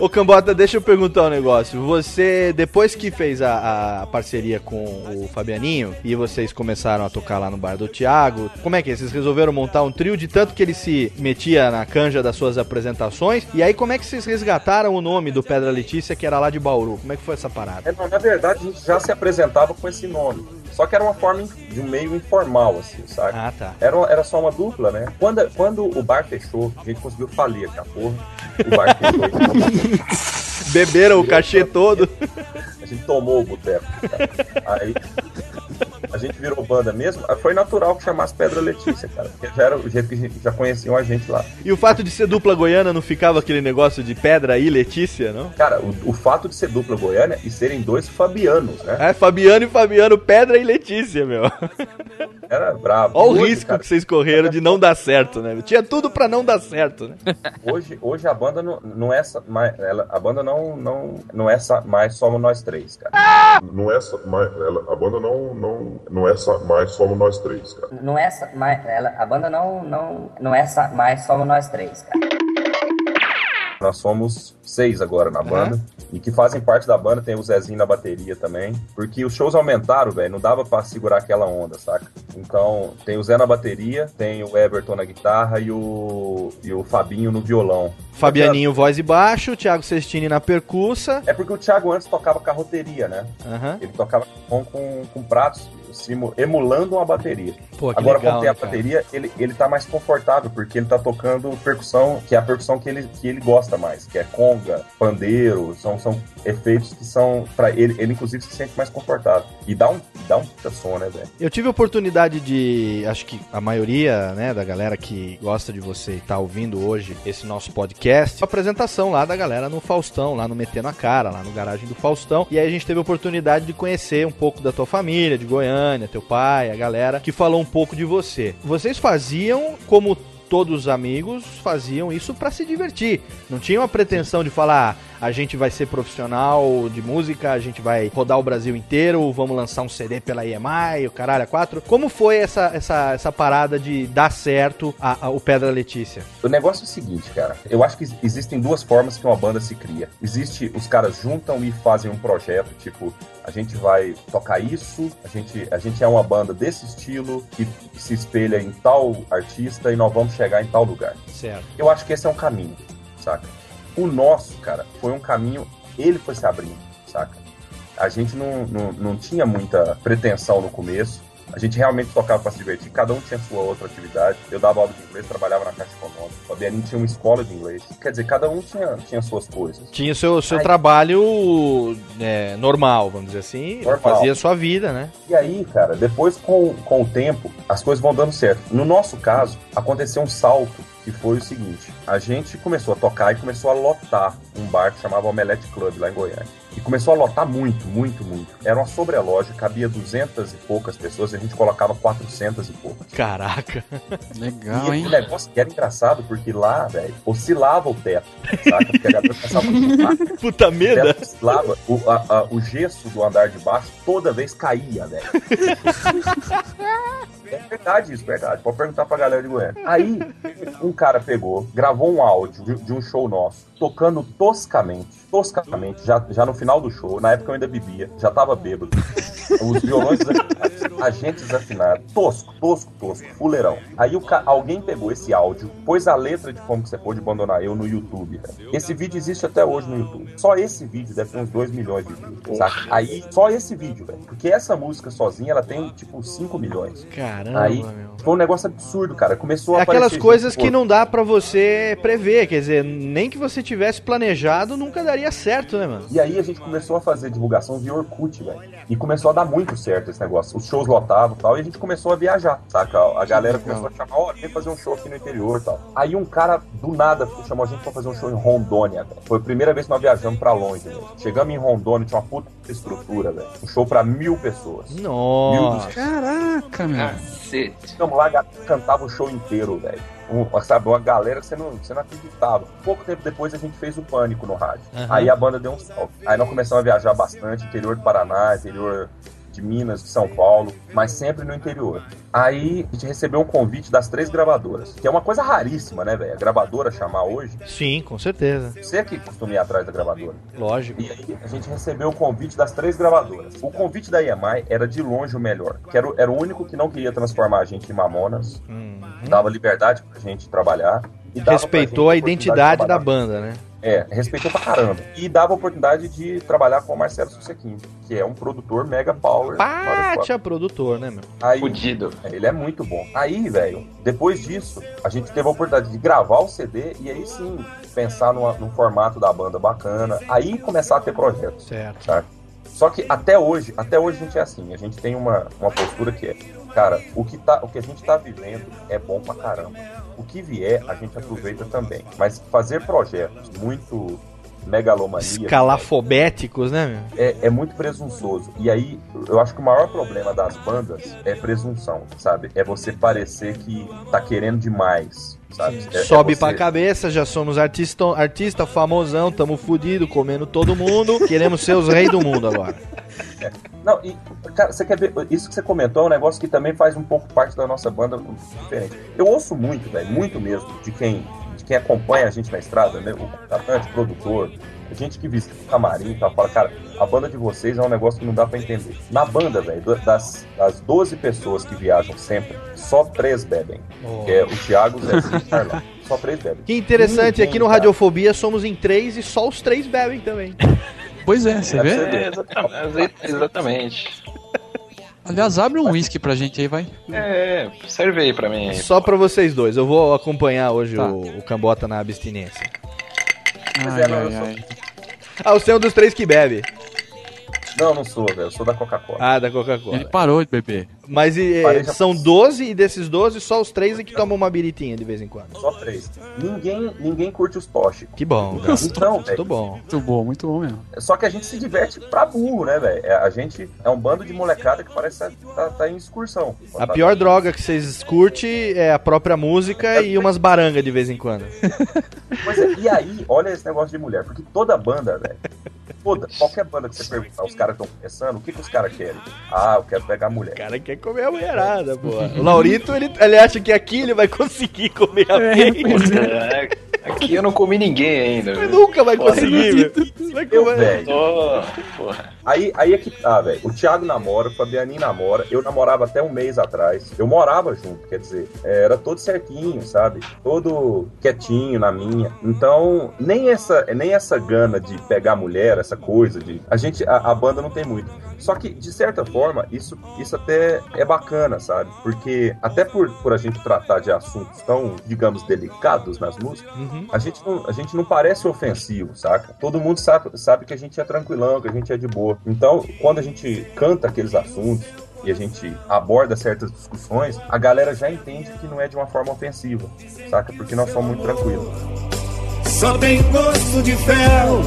Ô Cambota, deixa eu perguntar um negócio. Você, depois que fez a, a parceria com o Fabianinho e vocês começaram a tocar lá no bar do Thiago, como é que é? Vocês resolveram montar um trio de tanto que ele se metia na canja das suas apresentações? E aí, como é que vocês resgataram o nome do Pedra Letícia, que era lá de Bauru? Como é que foi essa parada? É, não, na verdade, a gente já se apresentava com esse nome. Só que era uma forma de um meio informal, assim, sabe? Ah, tá. Era, era só uma dupla, né? Quando, quando o bar fechou, a gente conseguiu falir aqui a porra. O bar fechou. Beberam o cachê todo. A gente tomou o boteco. Aí a gente virou banda mesmo. Aí Foi natural que chamasse Pedra Letícia, cara. Porque já era o jeito que já conheciam a gente lá. E o fato de ser dupla goiana não ficava aquele negócio de Pedra e Letícia, não? Cara, o, o fato de ser dupla goiânia e serem dois fabianos, né? É, Fabiano e Fabiano, Pedra e Letícia, meu. Era bravo. Olha o Hoje, risco cara, que vocês correram de não dar certo, né? Tinha tudo pra não dar certo, né? Hoje, hoje a banda não, não é mais. Ela, a banda não, não, não é mais somos nós três, cara. Não é só, mais, ela- a banda não, não, não é só, mais somos nós três, cara. Não é só, mais, ela, a banda não, não, não é só, mais somos nós três, cara. Nós somos seis agora na banda. E que fazem parte da banda, tem o Zezinho na bateria também. Porque os shows aumentaram, velho. Não dava pra segurar aquela onda, saca? Então, tem o Zé na bateria, tem o Everton na guitarra e o, e o Fabinho no violão. Fabianinho, voz e baixo, Thiago Sestini na percussa. É porque o Thiago antes tocava carroteria, né? Aham. Ele tocava com, com, com pratos simu- emulando uma bateria. Pô, Agora, legal, como tem a cara? bateria, ele, ele tá mais confortável, porque ele tá tocando percussão, que é a percussão que ele, que ele gosta mais, que é conga, pandeiro, são, são efeitos que são, para ele, ele inclusive se sente mais confortável. E dá um, dá um puta né, velho? Eu tive a oportunidade de, acho que a maioria, né, da galera que gosta de você e tá ouvindo hoje esse nosso podcast, a apresentação lá da galera no Faustão, lá no Metendo a Cara, lá no garagem do Faustão. E aí a gente teve a oportunidade de conhecer um pouco da tua família, de Goiânia, teu pai, a galera que falou um pouco de você. Vocês faziam como todos os amigos faziam isso pra se divertir. Não tinham a pretensão de falar, "Ah, a gente vai ser profissional de música, a gente vai rodar o Brasil inteiro, vamos lançar um CD pela EMI, o caralho, a quatro. Como foi essa, essa, essa parada de dar certo a, a- o Pedra Letícia? O negócio é o seguinte, cara. Eu acho que existem duas formas que uma banda se cria. Existe, os caras juntam e fazem um projeto, tipo, a gente vai tocar isso, a gente, a gente é uma banda desse estilo, que se espelha em tal artista e nós vamos chegar em tal lugar. Certo. Eu acho que esse é um caminho, saca? O nosso, cara, foi um caminho, ele foi se abrindo, saca? A gente não, não, não tinha muita pretensão no começo. A gente realmente tocava para se divertir, cada um tinha sua outra atividade. Eu dava aula de inglês, trabalhava na Caixa Econômica. O Fabianinho tinha uma escola de inglês. Quer dizer, cada um tinha, tinha suas coisas. Tinha o seu, seu Aí- trabalho é, normal, vamos dizer assim, Normal. fazia a sua vida, né? E aí, cara, depois com, com o tempo, as coisas vão dando certo. No nosso caso, aconteceu um salto que foi o seguinte: a gente começou a tocar e começou a lotar um bar que chamava Omelete Club lá em Goiânia. E começou a lotar muito, muito, muito. Era uma sobreloja, cabia 200 e poucas pessoas e a gente colocava 400 e poucas. Caraca. Legal, E hein? o negócio que era engraçado, porque lá, velho, oscilava o teto, saca? Porque a galera passava muito Puta merda. Oscilava, o, a- a- o gesso do andar de baixo toda vez caía, velho. É verdade isso, verdade. Pode perguntar pra galera de Goiânia. Aí, um cara pegou, gravou um áudio de, de um show nosso, tocando toscamente, toscamente, já, já no final do show, na época eu ainda bebia, já tava bêbado. Os violões desafinados, a gente desafinado, tosco, tosco, tosco, fuleirão. Aí o ca- alguém pegou esse áudio, pôs a letra de como que você pôde abandonar eu no YouTube. velho. Esse vídeo existe até hoje no YouTube. Só esse vídeo deve ter uns 2 milhões de views, saca? Aí, só esse vídeo, velho. Porque essa música sozinha, ela tem, tipo, 5 milhões. Caramba, Aí, meu. foi um negócio absurdo, cara. Começou a É aquelas aparecer coisas gente, que pô, não dá pra você prever, quer dizer, nem que você tivesse planejado, nunca daria certo, né, mano? E aí a gente começou a fazer divulgação via Orkut, velho. E começou a dar muito certo esse negócio. Os shows lotavam e tal, e a gente começou a viajar, saca? A galera começou a chamar, ó, vem fazer um show aqui no interior e tal. Aí um cara, do nada, chamou a gente pra fazer um show em Rondônia, velho. Foi a primeira vez que nós viajamos pra longe, velho. Chegamos em Rondônia, tinha uma puta estrutura, velho. Um show pra mil pessoas. Nossa. Caraca, meu. Cacete. Ficamos lá, cantava o show inteiro, velho. Um, sabe, uma galera que você não, você não acreditava. Pouco tempo depois a gente fez o Pânico no rádio. Aham. Aí a banda deu um salto. Aí nós começamos a viajar bastante, interior do Paraná, interior de Minas, de São Paulo, mas sempre no interior. Aí a gente recebeu um convite das três gravadoras, que é uma coisa raríssima, né, velho? A gravadora chamar hoje. Sim, com certeza. Você que costuma ir atrás da gravadora. Lógico. E aí a gente recebeu o convite das três gravadoras. O convite da EMI era de longe o melhor, que era, o- era o único que não queria transformar a gente em mamonas, dava liberdade pra gente trabalhar. E Respeitou a identidade da banda, né? É, respeitou pra caramba. E dava a oportunidade de trabalhar com o Marcelo Susequim, que é um produtor mega power. Pátia produtor, né, meu? Aí, Fudido. Ele é muito bom. Aí, velho, depois disso, a gente teve a oportunidade de gravar o CD e aí sim pensar numa- num formato da banda bacana. Aí começar a ter projetos. Certo. Sabe? Só que até hoje, até hoje a gente é assim, a gente tem uma, uma postura que é, cara, o que, tá, o que a gente tá vivendo é bom pra caramba. O que vier, a gente aproveita também. Mas fazer projetos muito megalomaníacos Escalafobéticos, né, é, é muito presunçoso. E aí, eu acho que o maior problema das bandas é presunção, sabe? É você parecer que tá querendo demais, sabe? É- é Sobe você- pra cabeça, já somos artista, artista famosão, tamo fudido, comendo todo mundo, queremos ser os reis do mundo agora. Não, e, cara, você quer ver? Isso que você comentou é um negócio que também faz um pouco parte da nossa banda diferente. Eu ouço muito, velho, muito mesmo, de quem, de quem acompanha a gente na estrada, né? O contratante, o produtor, gente que visita o camarim e tal, fala, cara, a banda de vocês é um negócio que não dá pra entender. Na banda, velho, das, das 12 pessoas que viajam sempre, só três bebem. Oh. Que é o Thiago, o Zezinho e o Carlão. Só três bebem. Que interessante, Ninguém, aqui no cara. Radiofobia somos em três e só os três bebem também. Pois é, você É, vê? É, exatamente. exatamente. Aliás, abre um whisky pra gente aí, vai. É, serve aí pra mim. aí. Só pra vocês dois, eu vou acompanhar hoje Tá. o, o Cambota na abstinência. Mas Ai, é, não, ai, eu sou- ai. Ah, você é um dos três que bebe. Não, não sou, velho. Eu sou da Coca-Cola. Ah, da Coca-Cola. Ele parou de beber. Mas e, eh, são 12 e desses 12, só os três é que tomam uma biritinha de vez em quando. Só três. Ninguém, ninguém curte os tóxicos. Que bom, cara. Então, Muito bom. Muito bom, muito bom mesmo. Só que a gente se diverte pra burro, né, velho? É, A gente é um bando de molecada que parece que tá, tá em excursão. A pior droga que vocês curtem é a própria música e umas barangas de vez em quando. Pois é, e aí, olha esse negócio de mulher, porque toda banda, velho, toda, qualquer banda que você perguntar, os caras estão começando, o que, que os caras querem? Ah, eu quero pegar mulher. O cara quer comer a mulherada, pô. O Laurito, ele, ele acha que aqui ele vai conseguir comer a É, aqui eu não comi ninguém ainda. Nunca vai conseguir, meu. Vai Eu, comer. velho. Tô, porra. Aí, aí é que tá, velho. O Thiago namora, o Fabianinho namora. Eu namorava até um mês atrás. Eu morava junto, quer dizer, é, era todo certinho, sabe? Todo quietinho na minha. Então, nem essa, nem essa gana de pegar mulher, essa coisa de. A gente, a, a banda não tem muito. Só que, de certa forma, isso, isso até é bacana, sabe? Porque, até por, por a gente tratar de assuntos tão, digamos, delicados nas músicas, Uhum. a gente, não, a gente não parece ofensivo, saca? Todo mundo sabe, sabe que a gente é tranquilão, que a gente é de boa. Então, quando a gente canta aqueles assuntos, e a gente aborda certas discussões, a galera já entende que não é de uma forma ofensiva, saca? Porque nós somos muito tranquilos. Só tem gosto de fel.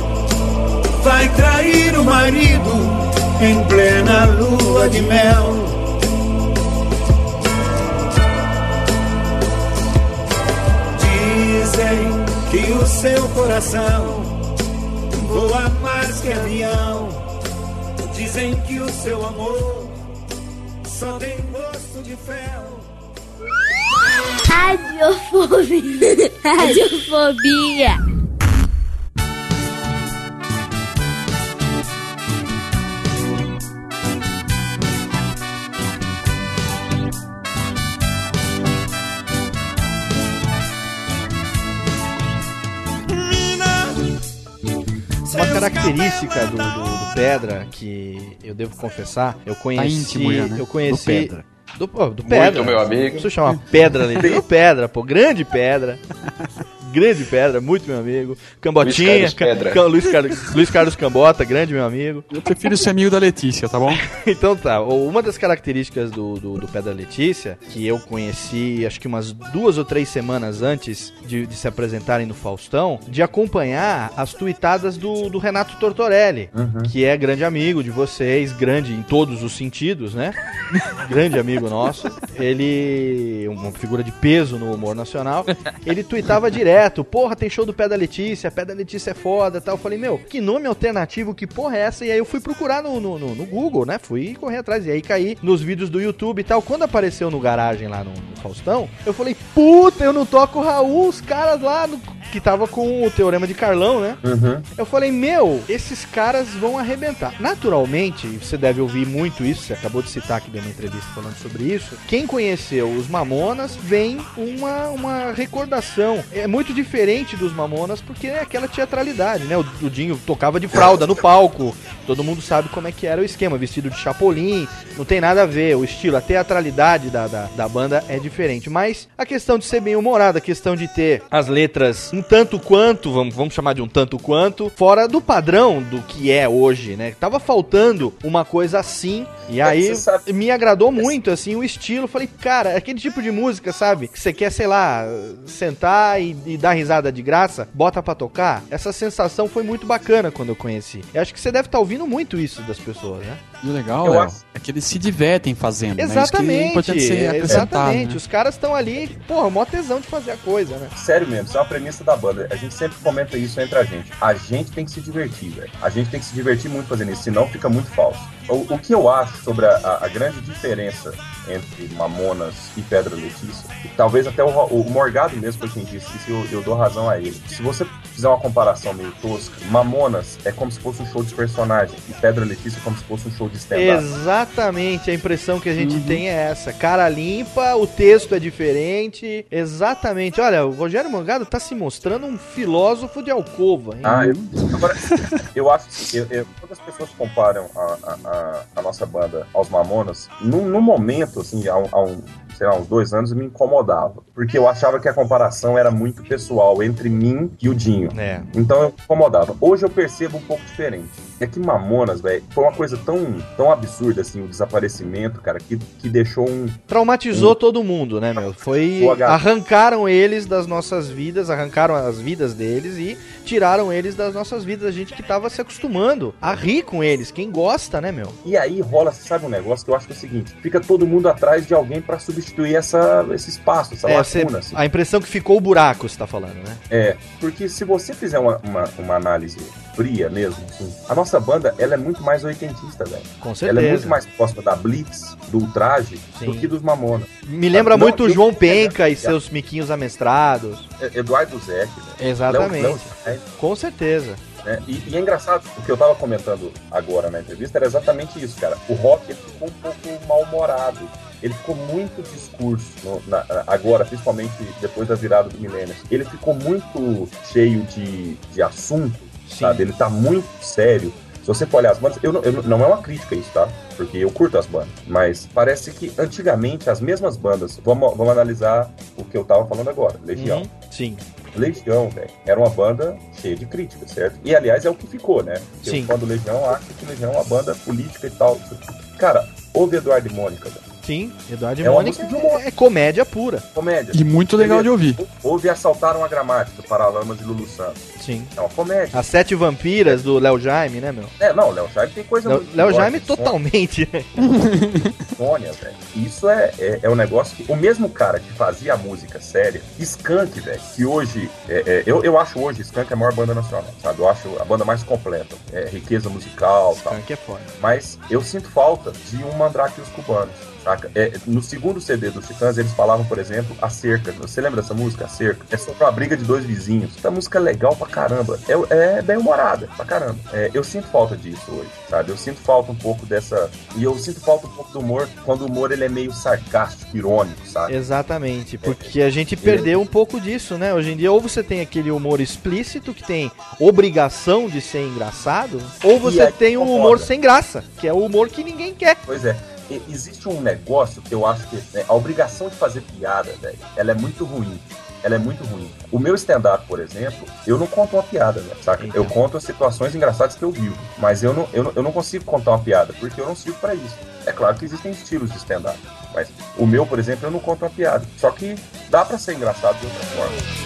Vai trair o marido em plena lua de mel. Dizem que o seu coração voa mais que avião. Dizem que o seu amor só tem gosto de fel. Radiofobia. Radiofobia. Uma característica do, do- do Pedra que eu devo confessar, eu conheci. íntimo já, né? Eu conheci. Do Pedra. Do, pô, do Pedra. meu amigo. Isso chama Pedra ali. Do Pedra, pô. Grande Pedra. Grande Pedra, muito meu amigo. Cambotinha. Luiz Carlos Pedra. Ca- Luiz, Carlos, Luiz Carlos Cambota, grande meu amigo. Eu prefiro ser amigo da Letícia, tá bom? Então tá, uma das características do, do, do Pedra Letícia, que eu conheci acho que umas duas ou três semanas antes de, de se apresentarem no Faustão, de acompanhar as tuitadas do, do Renato Tortorelli, que é grande amigo de vocês, grande em todos os sentidos, né? grande amigo nosso. Ele, uma figura de peso no humor nacional, ele tuitava direto, porra, tem show do Pé da Letícia, Pé da Letícia é foda tal. Eu falei, meu, que nome alternativo, que porra é essa? E aí eu fui procurar no, no, no- no Google, né? Fui correr atrás. E aí caí nos vídeos do YouTube e tal. Quando apareceu no garagem lá no, no Faustão, eu falei, puta, eu não toco Raul, os caras lá no- que tava com o Teorema de Carlão, né? Uhum. Eu falei, meu, esses caras vão arrebentar. Naturalmente, você deve ouvir muito isso, você acabou de citar que deu uma entrevista falando sobre isso. Quem conheceu os Mamonas vem uma, uma recordação. É muito diferente dos Mamonas porque é aquela teatralidade, né? O, o Dinho tocava de fralda no palco, todo mundo sabe como é que era o esquema, vestido de chapolim, não tem nada a ver, o estilo, a teatralidade da, da, da banda é diferente. Mas a questão de ser bem humorada, a questão de ter as letras um tanto quanto, vamos, vamos chamar de um tanto quanto, fora do padrão do que é hoje, né? Tava faltando uma coisa assim, e aí me agradou muito, assim, o estilo. Falei, cara, é aquele tipo de música, sabe? Que você quer, sei lá, sentar e, e dar risada de graça, bota pra tocar. Essa sensação foi muito bacana quando eu conheci. Eu acho que você deve estar ouvindo muito isso das pessoas, né? E o legal, Léo, acho- é que eles se divertem fazendo. né? Isso que é Exatamente, importante ser acrescentado. exatamente. né? Os caras estão ali, porra, mó tesão de fazer a coisa, né? Sério mesmo, isso é uma premissa da banda. A gente sempre comenta isso entre a gente. A gente tem que se divertir, velho. A gente tem que se divertir muito fazendo isso, senão fica muito falso. O, o que eu acho sobre a, a- a grande diferença entre Mamonas e Pedra Letícia, e talvez até o, o Morgado mesmo foi quem disse isso, eu, eu dou razão a ele. Se você fizer uma comparação meio tosca, Mamonas é como se fosse um show de personagem, e Pedra Letícia é como se fosse um show de stand-up. Exatamente, a impressão que a gente tem é essa. Cara limpa, o texto é diferente. Exatamente. Olha, o Rogério Morgado tá se mostrando um filósofo de alcova, hein? Ah, eu, agora, eu acho que eu- eu- quando as pessoas comparam a, a- a- a nossa banda aos Mamonas, num, num momento, assim, há, há um, sei lá, uns dois anos, me incomodava. Porque eu achava que a comparação era muito pessoal entre mim e o Dinho. É. Então eu incomodava. Hoje eu percebo um pouco diferente. É que Mamonas, velho, foi uma coisa tão, tão absurda, assim, o desaparecimento, cara, que, que deixou um. Traumatizou todo mundo, né, meu? Foi. Arrancaram eles das nossas vidas, arrancaram as vidas deles e tiraram eles das nossas vidas. A gente que tava se acostumando a rir com eles. Quem gosta, né, meu? E aí rola, sabe um negócio que eu acho que é o seguinte: fica todo mundo atrás de alguém pra substituir essa, esse espaço, essa É, lacuna. assim. a impressão que ficou o buraco, você tá falando, né? É, porque se você fizer uma, uma, uma análise fria mesmo, assim, a nossa banda, ela é muito mais oitentista, velho. Com Ela certeza. é muito mais próxima da Blitz, do Ultraje, do que dos Mamonas. Me lembra Não, muito o João Penca e seus miquinhos amestrados. É, Eduardo Zec, velho. Exatamente. Com certeza. né? E, e é engraçado, o que eu tava comentando agora na entrevista era exatamente isso, cara. O rock ficou um pouco mal-humorado. Ele ficou muito discurso, no- na- agora, principalmente depois da virada do milênio. Ele ficou muito cheio de, de assunto, sabe? Ele tá muito sério. Se você for olhar as bandas, eu não, eu não- não é uma crítica isso, tá? Porque eu curto as bandas. Mas parece que antigamente as mesmas bandas. Vamos, vamos analisar o que eu tava falando agora, Legião. Uhum, Sim. Legião, velho, era uma banda cheia de críticas, certo? E aliás é o que ficou, né? Porque Sim. o fã do Legião acha que Legião é uma banda política e tal. Cara, Ouve Eduardo e Mônica, velho. Sim, Eduardo e É uma Mônica música de humor. é, comédia pura. Comédia. E muito legal de ouvir. Ouve Assaltaram a Gramática, do Paralamas e Lulu Santos. Sim. É uma comédia. As Sete Vampiras do Léo Jaime, né, meu? É, não, Léo Jaime tem coisa Léo, Jaime que Sônia. totalmente. né? Sônia, velho. Isso é, é, é um negócio que o mesmo cara que fazia a música séria, Skank, velho, que hoje, é, é, eu, eu acho hoje Skank a maior banda nacional, sabe? Eu acho a banda mais completa. É, riqueza musical e tal. Skank é foda. Mas eu sinto falta de um Mandrake e os Cubanos. Saca? É, no segundo CD dos Titãs, eles falavam, por exemplo, A Cerca. Você lembra dessa música? A Cerca. É sobre uma briga de dois vizinhos. Essa música é legal pra caramba. É, é bem humorada pra caramba. É, eu sinto falta disso hoje, sabe? Eu sinto falta um pouco dessa. E eu sinto falta um pouco do humor quando o humor ele é meio sarcástico, irônico, sabe? Exatamente, porque a gente perdeu um pouco disso, né? Hoje em dia, ou você tem aquele humor explícito que tem obrigação de ser engraçado, ou você tem um humor sem graça, que é o humor que ninguém quer. Pois é. Existe um negócio que eu acho que né, a obrigação de fazer piada, velho, ela é muito ruim. Ela é muito ruim. O meu stand-up, por exemplo, eu não conto uma piada, velho, saca? Eu conto as situações engraçadas que eu vivo. Mas eu não, eu, não, eu não consigo contar uma piada, porque eu não sirvo pra isso. É claro que existem estilos de stand-up. Mas o meu, por exemplo, eu não conto uma piada. Só que dá pra ser engraçado de outra forma.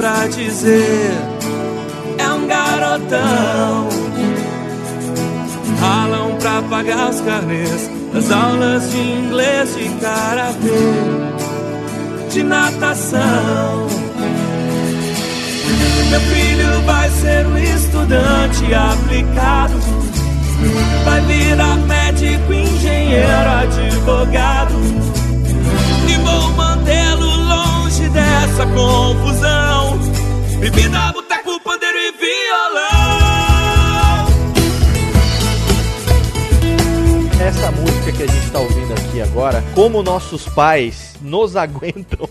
Pra dizer: É um garotão. Ralam pra pagar os carnês das aulas de inglês, de karatê, de natação. Meu filho vai ser um estudante aplicado. Vai virar médico, engenheiro, advogado. E vou mantê-lo longe dessa confusão. Bebida, boteco, pandeiro e violão. Essa música que a gente tá ouvindo aqui agora, como nossos pais nos aguentam.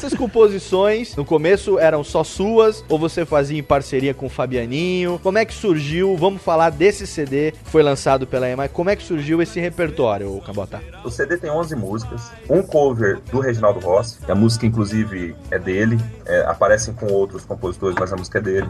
Essas composições, no começo eram só suas, ou você fazia em parceria com o Fabianinho? Como é que surgiu? Vamos falar desse CD que foi lançado pela EMI. Como é que surgiu esse repertório, ô Cabota? O CD tem 11 músicas, um cover do Reginaldo Rossi, a música inclusive é dele, é, aparecem com outros compositores, mas a música é dele.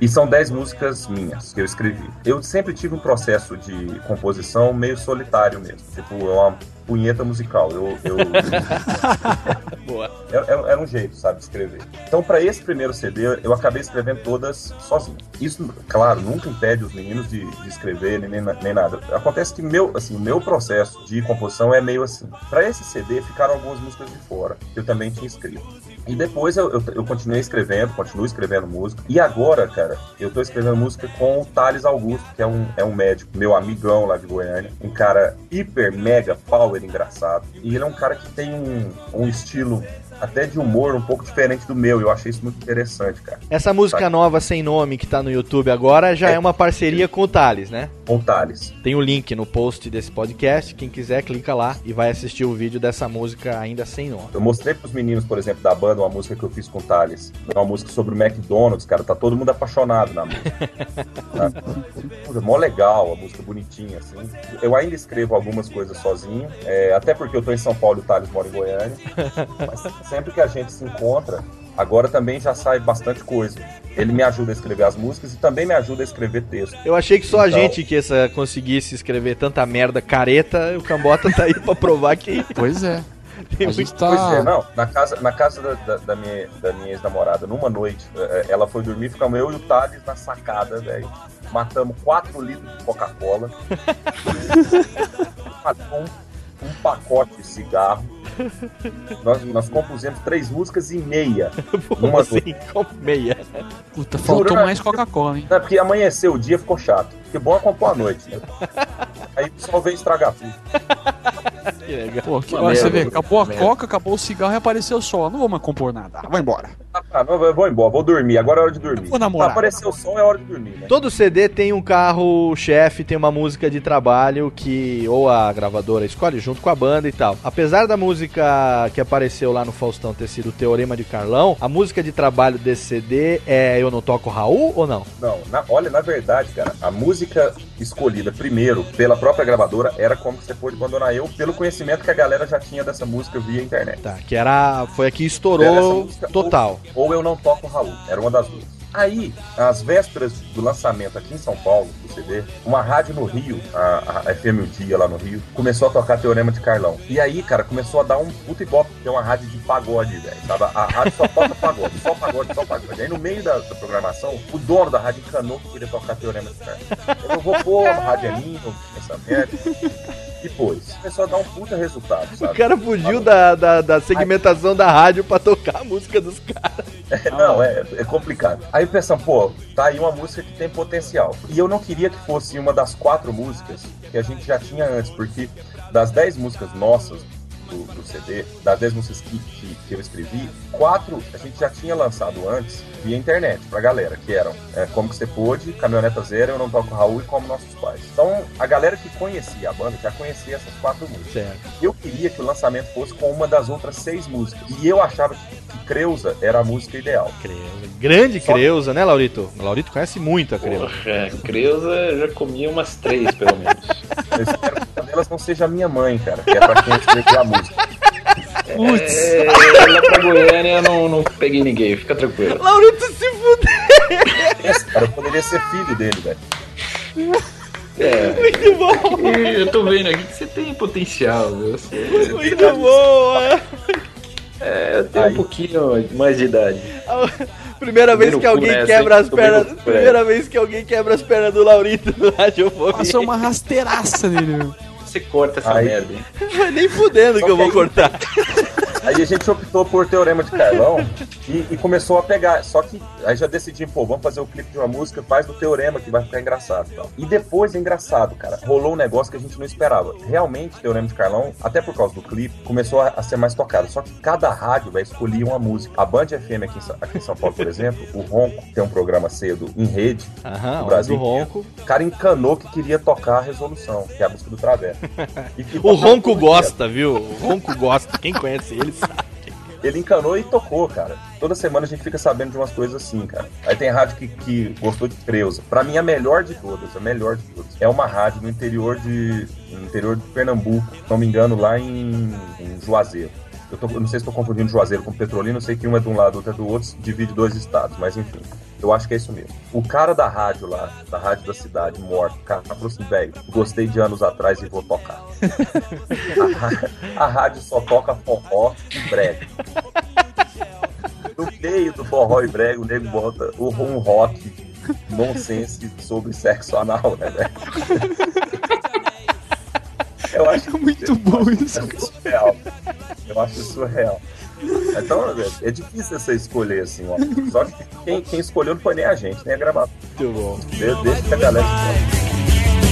E são 10 músicas minhas que eu escrevi. Eu sempre tive um processo de composição meio solitário mesmo, tipo, é uma punheta musical. Eu, eu... Boa. Era, era- era um jeito, sabe, de escrever. Então, para esse primeiro CD, eu acabei escrevendo todas sozinho. Isso, claro, nunca impede os meninos de, de escrever nem, nem nada. Acontece que meu, assim, o meu processo de composição é meio assim. Para esse CD, ficaram algumas músicas de fora, que eu também tinha escrito. E depois eu, eu, eu continuei escrevendo, continuo escrevendo música. E agora, cara, eu tô escrevendo música com o Thales Augusto, que é um, é um médico, meu amigão lá de Goiânia. Um cara hiper, mega, power engraçado. E ele é um cara que tem um, um estilo até de humor um pouco diferente do meu. Eu achei isso muito interessante, cara. Essa música Sabe? nova sem nome que tá no YouTube agora já é, uma parceria com o Thales, né? Com o Thales. Tem o link no post desse podcast. Quem quiser, clica lá e vai assistir o vídeo dessa música ainda sem nome. Eu mostrei pros meninos, por exemplo, da banda, uma música que eu fiz com o Thales. É uma música sobre o McDonald's, cara. Tá todo mundo apaixonado na música. Tá? Mó legal, a música bonitinha, assim. Eu ainda escrevo algumas coisas sozinho, é, até porque eu tô em São Paulo e o Thales mora em Goiânia. Mas sempre que a gente se encontra, agora também já sai bastante coisa. Ele me ajuda a escrever as músicas e também me ajuda a escrever texto. Eu achei que só a Então- gente que essa, conseguisse escrever tanta merda careta, o Cambota tá aí pra provar que. Pois é. Tem A gente tá. Pois é, não, na casa, na casa da, da- da minha, da minha ex-namorada, numa noite, eh, ela foi dormir, ficamos eu e o Thales na sacada, velho. Matamos 4 litros de Coca-Cola. um, um pacote de cigarro. Nós, nós compusemos três músicas e meia. Como assim? Meia? Puta, faltou mais Coca-Cola, hein? Não, é porque amanheceu o dia ficou chato. Porque bom é compor a noite, né? Aí o pessoal veio estragar tudo. Que legal. Pô, que, você vê, acabou a merda. coca, acabou o cigarro e apareceu o sol. Não vou mais compor nada. Ah, vai embora. Ah, não, eu vou embora, vou dormir. Agora é hora de dormir. Vou namorar. Apareceu o sol, é hora de dormir, né? Todo CD tem um carro-chefe, tem uma música de trabalho que ou a gravadora escolhe junto com a banda e tal. Apesar da música que apareceu lá no Faustão ter sido o Teorema de Carlão, a música de trabalho desse CD é Eu Não Toco Raul ou não? Não, na- olha, na verdade, cara, a música escolhida primeiro pela própria gravadora era Como Que Você Pôde Abandonar Eu, pelo conhecimento que a galera já tinha dessa música via internet. Tá, que era. Foi aqui estourou música, total. Ou, ou Eu Não Toco Raul, era uma das duas. Aí, às vésperas do lançamento aqui em São Paulo, do CD, uma rádio no Rio, a, a FM O Dia lá no Rio, começou a tocar Teorema de Carlão. E aí, cara, começou a dar um puta ibope, que é uma rádio de pagode, velho, sabe? A rádio só toca pagode, só pagode, só pagode. Aí no meio da, da programação, o dono da rádio encanou que queria tocar Teorema de Carlão. Eu não vou pôr, a rádio é minha, essa merda. E pôs. Começou a dar um puta resultado, sabe? O cara fugiu da, da, da segmentação da rádio pra tocar a música dos caras. Não, é, é complicado. Aí pensamos, pô, tá aí uma música que tem potencial. E eu não queria que fosse uma das quatro músicas que a gente já tinha antes, porque das dez músicas nossas do, do CD, das dez músicas que, que, que eu escrevi, quatro a gente já tinha lançado antes via internet pra galera, que eram é, Como Que Você Pôde, Caminhoneta Zero, Eu Não Toco Raul e Como Nossos Pais. Então, a galera que conhecia a banda já conhecia essas quatro músicas. Certo. Eu queria que o lançamento fosse com uma das outras seis músicas. E eu achava que, que Creuza era a música ideal. Grande Só- Creuza, né, Laurito? O Laurito conhece muito a Creuza. Porra, Creuza eu já comi umas três, pelo menos. Eu espero que uma delas não seja a minha mãe, cara, que é pra quem escreveu a música. Putz. É, lá pra Goiânia eu não, não peguei ninguém, fica tranquilo. Laurito se fudeu! Esse cara poderia ser filho dele, velho. É. Muito bom! Eu tô vendo aqui que você tem potencial, viu? Você- Muito boa! É, eu tenho um pouquinho mais de idade. Primeira vez que alguém nessa, quebra as pernas. Primeira vez que alguém quebra as pernas do Laurito no Radiofobia. Passou uma rasteiraça nele, meu. Você corta essa Aí- merda, hein? Nem fudendo que eu vou cortar. Aí a gente optou por Teorema de Carlão e, e começou a pegar. Só que aí já decidimos, pô, vamos fazer o clipe de uma música, faz do Teorema que vai ficar engraçado e tal. E depois, engraçado, cara, rolou um negócio que a gente não esperava. Realmente, Teorema de Carlão, até por causa do clipe, começou a, a ser mais tocado. Só que cada rádio vai escolher uma música. A Band FM aqui em, aqui em São Paulo, por exemplo, o Ronco tem um programa cedo em rede Aham, no Brasil. do Ronco. O cara encanou que queria tocar a Resolução, que é a música do Travesso. O Ronco gosta, viu? O Ronco gosta. Quem conhece ele sabe. Ele encanou e tocou, cara. Toda semana a gente fica sabendo de umas coisas assim, cara. Aí tem rádio que, que gostou de Creuza. Pra mim, a melhor de todas, a melhor de todas, é uma rádio no interior de, no interior de Pernambuco, se não me engano, lá em, em Juazeiro. Eu, tô- eu não sei se estou confundindo Juazeiro com Petrolina, eu sei que um é de um lado, outro é do outro, divide dois estados, mas enfim. Eu acho que é isso mesmo. O cara da rádio lá, da rádio da cidade, morto, o cara falou assim, velho, gostei de anos atrás e vou tocar. a, a rádio só toca forró e brega. No meio do forró e brega, o nego bota o- um rock nonsense sobre sexo anal, né, velho? Eu acho muito bom isso. surreal. Eu acho surreal. Então, é, é difícil você escolher assim, ó. Só que quem, quem escolheu não foi nem a gente, nem a gravação. Muito bom. De- Deixa que a galera.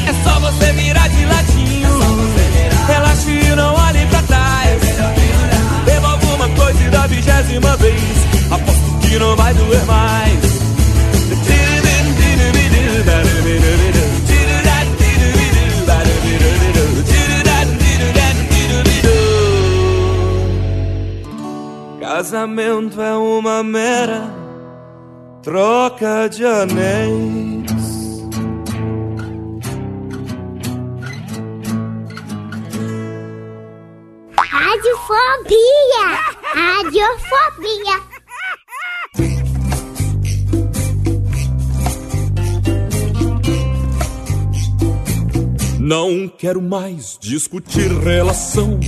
É só você virar de ladinho. Relaxe e não olhe pra trás. Beba alguma coisa e da vigésima vez. Aposto que não vai doer mais. Casamento é uma mera troca de anéis. Radiofobia! Radiofobia! Não quero mais discutir relação.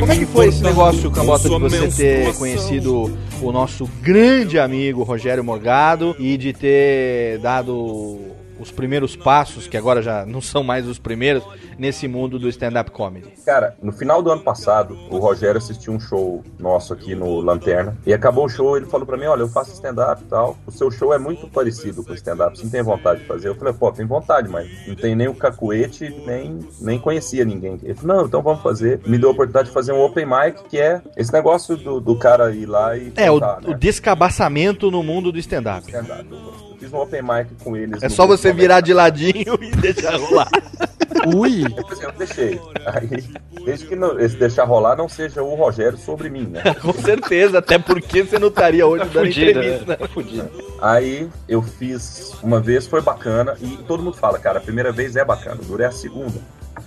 Como é que foi esse negócio, com Cabota, de você ter conhecido o nosso grande amigo Rogério Morgado e de ter dado os primeiros passos, que agora já não são mais os primeiros, nesse mundo do stand-up comedy? Cara, no final do ano passado, o Rogério assistiu um show nosso aqui no Lanterna. E acabou o show, ele falou pra mim: Olha, eu faço stand-up e tal. O seu show é muito parecido com stand-up. Você não tem vontade de fazer? Eu falei: Pô, tem vontade, mas não tem nem o cacuete, nem, nem conhecia ninguém. Ele falou: Não, então vamos fazer. Me deu a oportunidade de fazer um open mic, que é esse negócio do, do cara ir lá e. É, o, contar, né? o descabaçamento no mundo do stand-up. Stand-up. Fiz um open mic com eles. É só você virar de ladinho e deixar rolar. Ui! Eu deixei. Aí, desde que não, esse deixar rolar não seja o Rogério sobre mim, né? Com certeza, até porque você não estaria hoje dando Fudido, entrevista. né? Fudido. Aí eu fiz uma vez, foi bacana, e todo mundo fala, cara, a primeira vez é bacana, o duro é a segunda.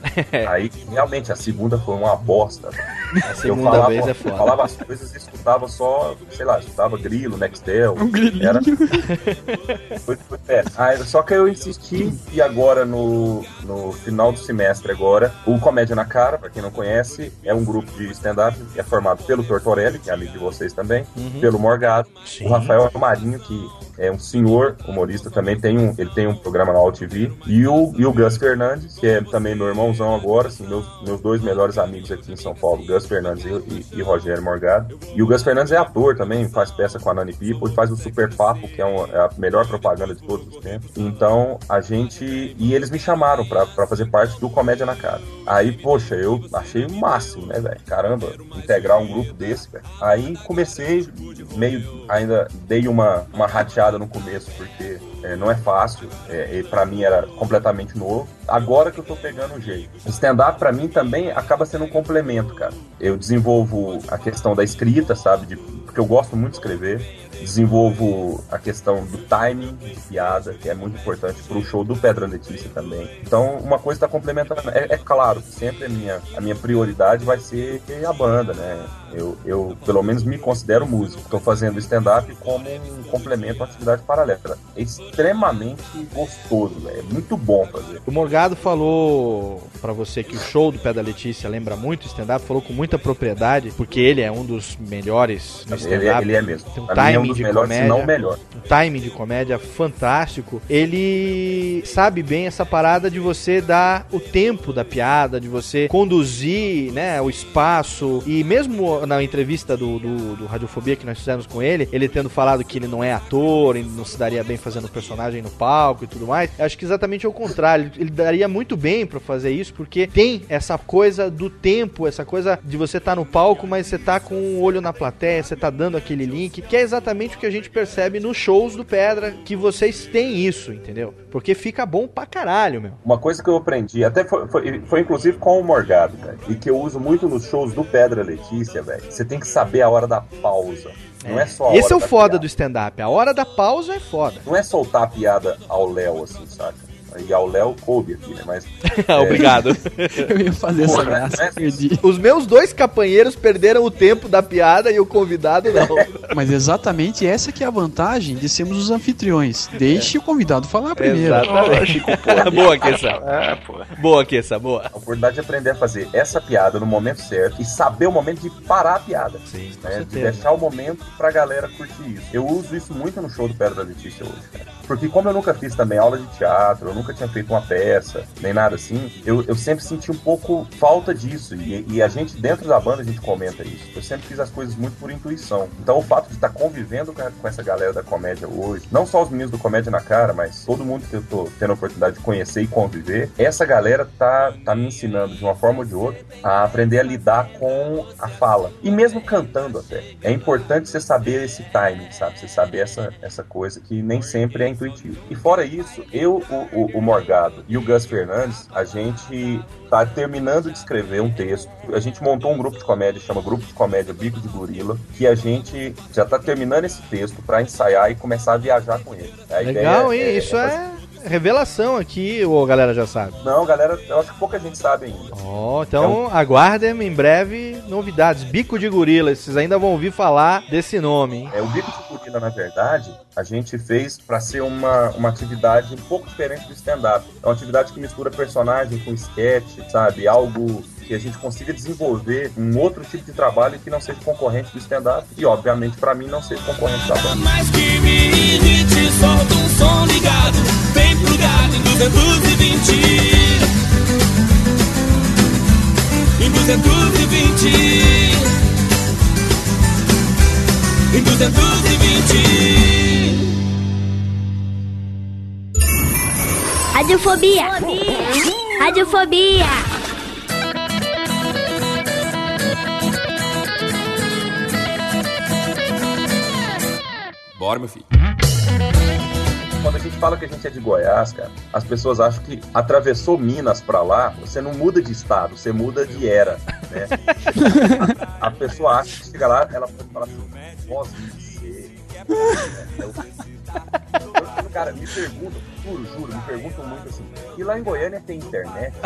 Aí, realmente, a segunda foi uma bosta. A segunda vez é foda. falava as coisas e escutava só, sei lá, escutava grilo, Nextel. Um grilinho. Era... foi, foi péssimo. Aí, só que eu insisti, e agora no, no final do semestre agora, o Comédia na Cara, pra quem não conhece, é um grupo de stand-up, é formado pelo Tortorelli, que é amigo de vocês também, Uhum. pelo Morgado, o Rafael Marinho, que é um senhor humorista também, tem um, ele tem um programa na UTV, e o, e o Gus Fernandes, que é também meu irmãozão agora, assim, meus, meus dois melhores amigos aqui em São Paulo, Gus Fernandes e, e, e Rogério Morgado. E o Gus Fernandes é ator também, faz peça com a Nani People, faz o Super Papo, que é, um- é a melhor propaganda de todos os tempos. Então, a gente... E eles me chamaram pra fazer parte do Comédia na Cara. Aí, poxa, eu achei o máximo, né, velho? Caramba, integrar um grupo desse, velho. Aí comecei, meio... Ainda dei uma, uma rateada no começo, porque é, não é fácil. É, e pra mim era completamente novo. Agora que eu tô pegando o jeito. Stand-up pra mim também acaba sendo um complemento, cara. Eu desenvolvo a questão da escrita, sabe? De- porque eu gosto muito de escrever. Desenvolvo a questão do timing de piada, que é muito importante pro show do Pedra Letícia também. Então, uma coisa está complementando. É, é claro que sempre a minha, a minha prioridade vai ser a banda, né? Eu, eu, pelo menos, me considero músico. Estou fazendo stand-up como um complemento à atividade paralela. É extremamente gostoso, velho. É muito bom fazer. O Morgado falou pra você que o show do Pé da Letícia lembra muito stand-up, falou com muita propriedade, porque ele é um dos melhores no Ele, stand-up. ele é mesmo. Tem um Pra um timing dos de melhores, comédia. se não o melhor. um timing de comédia fantástico. Ele sabe bem essa parada de você dar o tempo da piada, de você conduzir né, o espaço. E mesmo na entrevista do, do, do Radiofobia que nós fizemos com ele, ele tendo falado que ele não é ator, ele não se daria bem fazendo personagem no palco e tudo mais, acho que exatamente ao contrário. Ele daria muito bem pra fazer isso, porque tem essa coisa do tempo, essa coisa de você estar no palco, mas você tá com o olho na plateia, você tá dando aquele link, que é exatamente o que a gente percebe nos shows do Pedra, que vocês têm isso, entendeu? Porque fica bom pra caralho, meu. Uma coisa que eu aprendi, até foi, foi, foi inclusive com o Morgado, cara, e que eu uso muito nos shows do Pedra Letícia, velho. Você tem que saber a hora da pausa. Não é, só a Esse é o foda piada. do stand-up. A hora da pausa é foda. Não é soltar a piada ao Léo, assim, saca? E ao Léo coube aqui, né? Mas. Obrigado. Eu ia fazer essa Porra, graça, né? perdi. Os meus dois companheiros perderam o tempo da piada e o convidado não. Mas exatamente essa que é a vantagem de sermos os anfitriões. Deixe o convidado falar primeiro. Exatamente. boa, Kessa. É, pô. Boa, Kessa, boa. A oportunidade de aprender a fazer essa piada no momento certo e saber o momento de parar a piada. Sim, né? De deixar o momento pra galera curtir isso. Eu uso isso muito no show do Pedra Letícia hoje, cara. Porque como eu nunca fiz também aula de teatro, eu nunca tinha feito uma peça, nem nada assim, eu, eu sempre senti um pouco falta disso. E, e a gente, dentro da banda, a gente comenta isso. Eu sempre fiz as coisas muito por intuição. Então o fato de estar convivendo com, com essa galera da comédia hoje, não só os meninos do Comédia na Cara, mas todo mundo que eu tô tendo a oportunidade de conhecer e conviver, essa galera tá, tá me ensinando de uma forma ou de outra a aprender a lidar com a fala. E mesmo cantando até. É importante você saber esse timing, sabe? Você saber essa, essa coisa que nem sempre é intuitivo. E fora isso, eu, o, o, o Morgado e o Gus Fernandes, a gente tá terminando de escrever um texto. A gente montou um grupo de comédia, chama Grupo de Comédia Bico de Gorila, que a gente já tá terminando esse texto para ensaiar e começar a viajar com ele. A Legal, hein? Isso é revelação aqui, ou a galera já sabe? Não, galera, eu acho que pouca gente sabe ainda. Ó, então aguardem em breve novidades. Bico de gorila, vocês ainda vão ouvir falar desse nome, hein? É, o Bico de Gorila, na verdade, a gente fez para ser uma, uma atividade um pouco diferente do stand-up. É uma atividade que mistura personagem com sketch, sabe? Algo que a gente consiga desenvolver um outro tipo de trabalho que não seja concorrente do stand-up e, obviamente, para mim, não seja concorrente da banda. mais que me irrite, solta um som ligado, vem pro galho. Em 220 Em 220 Radiofobia. Radiofobia. Bora, meu filho. Quando a gente fala que a gente é de Goiás, cara, as pessoas acham que atravessou Minas pra lá, você não muda de estado, você muda de era, né? a, pessoa acha que chega lá, ela pode falar assim, dizer. É, eu- cara, me perguntam, juro, juro, me perguntam muito assim, e lá em Goiânia tem internet?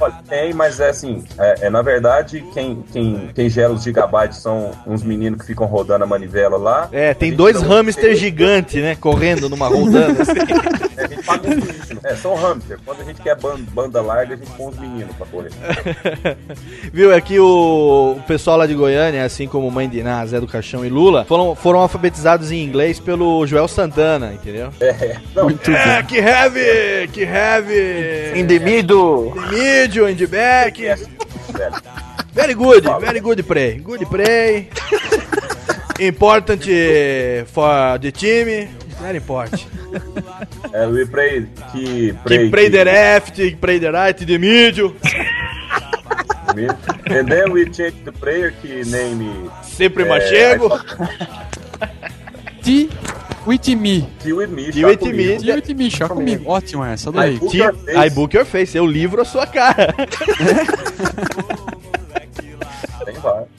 Olha, tem, mas é assim, é, é, na verdade, quem, quem, quem gera os gigabytes são uns meninos que ficam rodando a manivela lá. É, tem dois não- hamster gigantes, né? Correndo numa rodando. assim. É, a gente paga uns meninos. É, são hamster. Quando a gente quer ban- banda larga, a gente põe uns meninos pra correr. Viu? É que o, o pessoal lá de Goiânia, assim como Mãe de Iná, Zé do Caixão e Lula, foram, foram alfabetizados em inglês pelo Joel Santana, entendeu? É, não, é, que heavy, que heavy. In the middle. In the middle, in the back. Very good, very good play. Good play. Important for the team. Very important. É, we pray que Que play the left, que play the right, the middle. And then we change the prayer que name. Sempre é, machego. Ti with me. Ti with me. Ti chá with me. Ti with me, chá comigo. Ótimo essa, adorei. I book your face. I book your face. Eu livro a sua cara.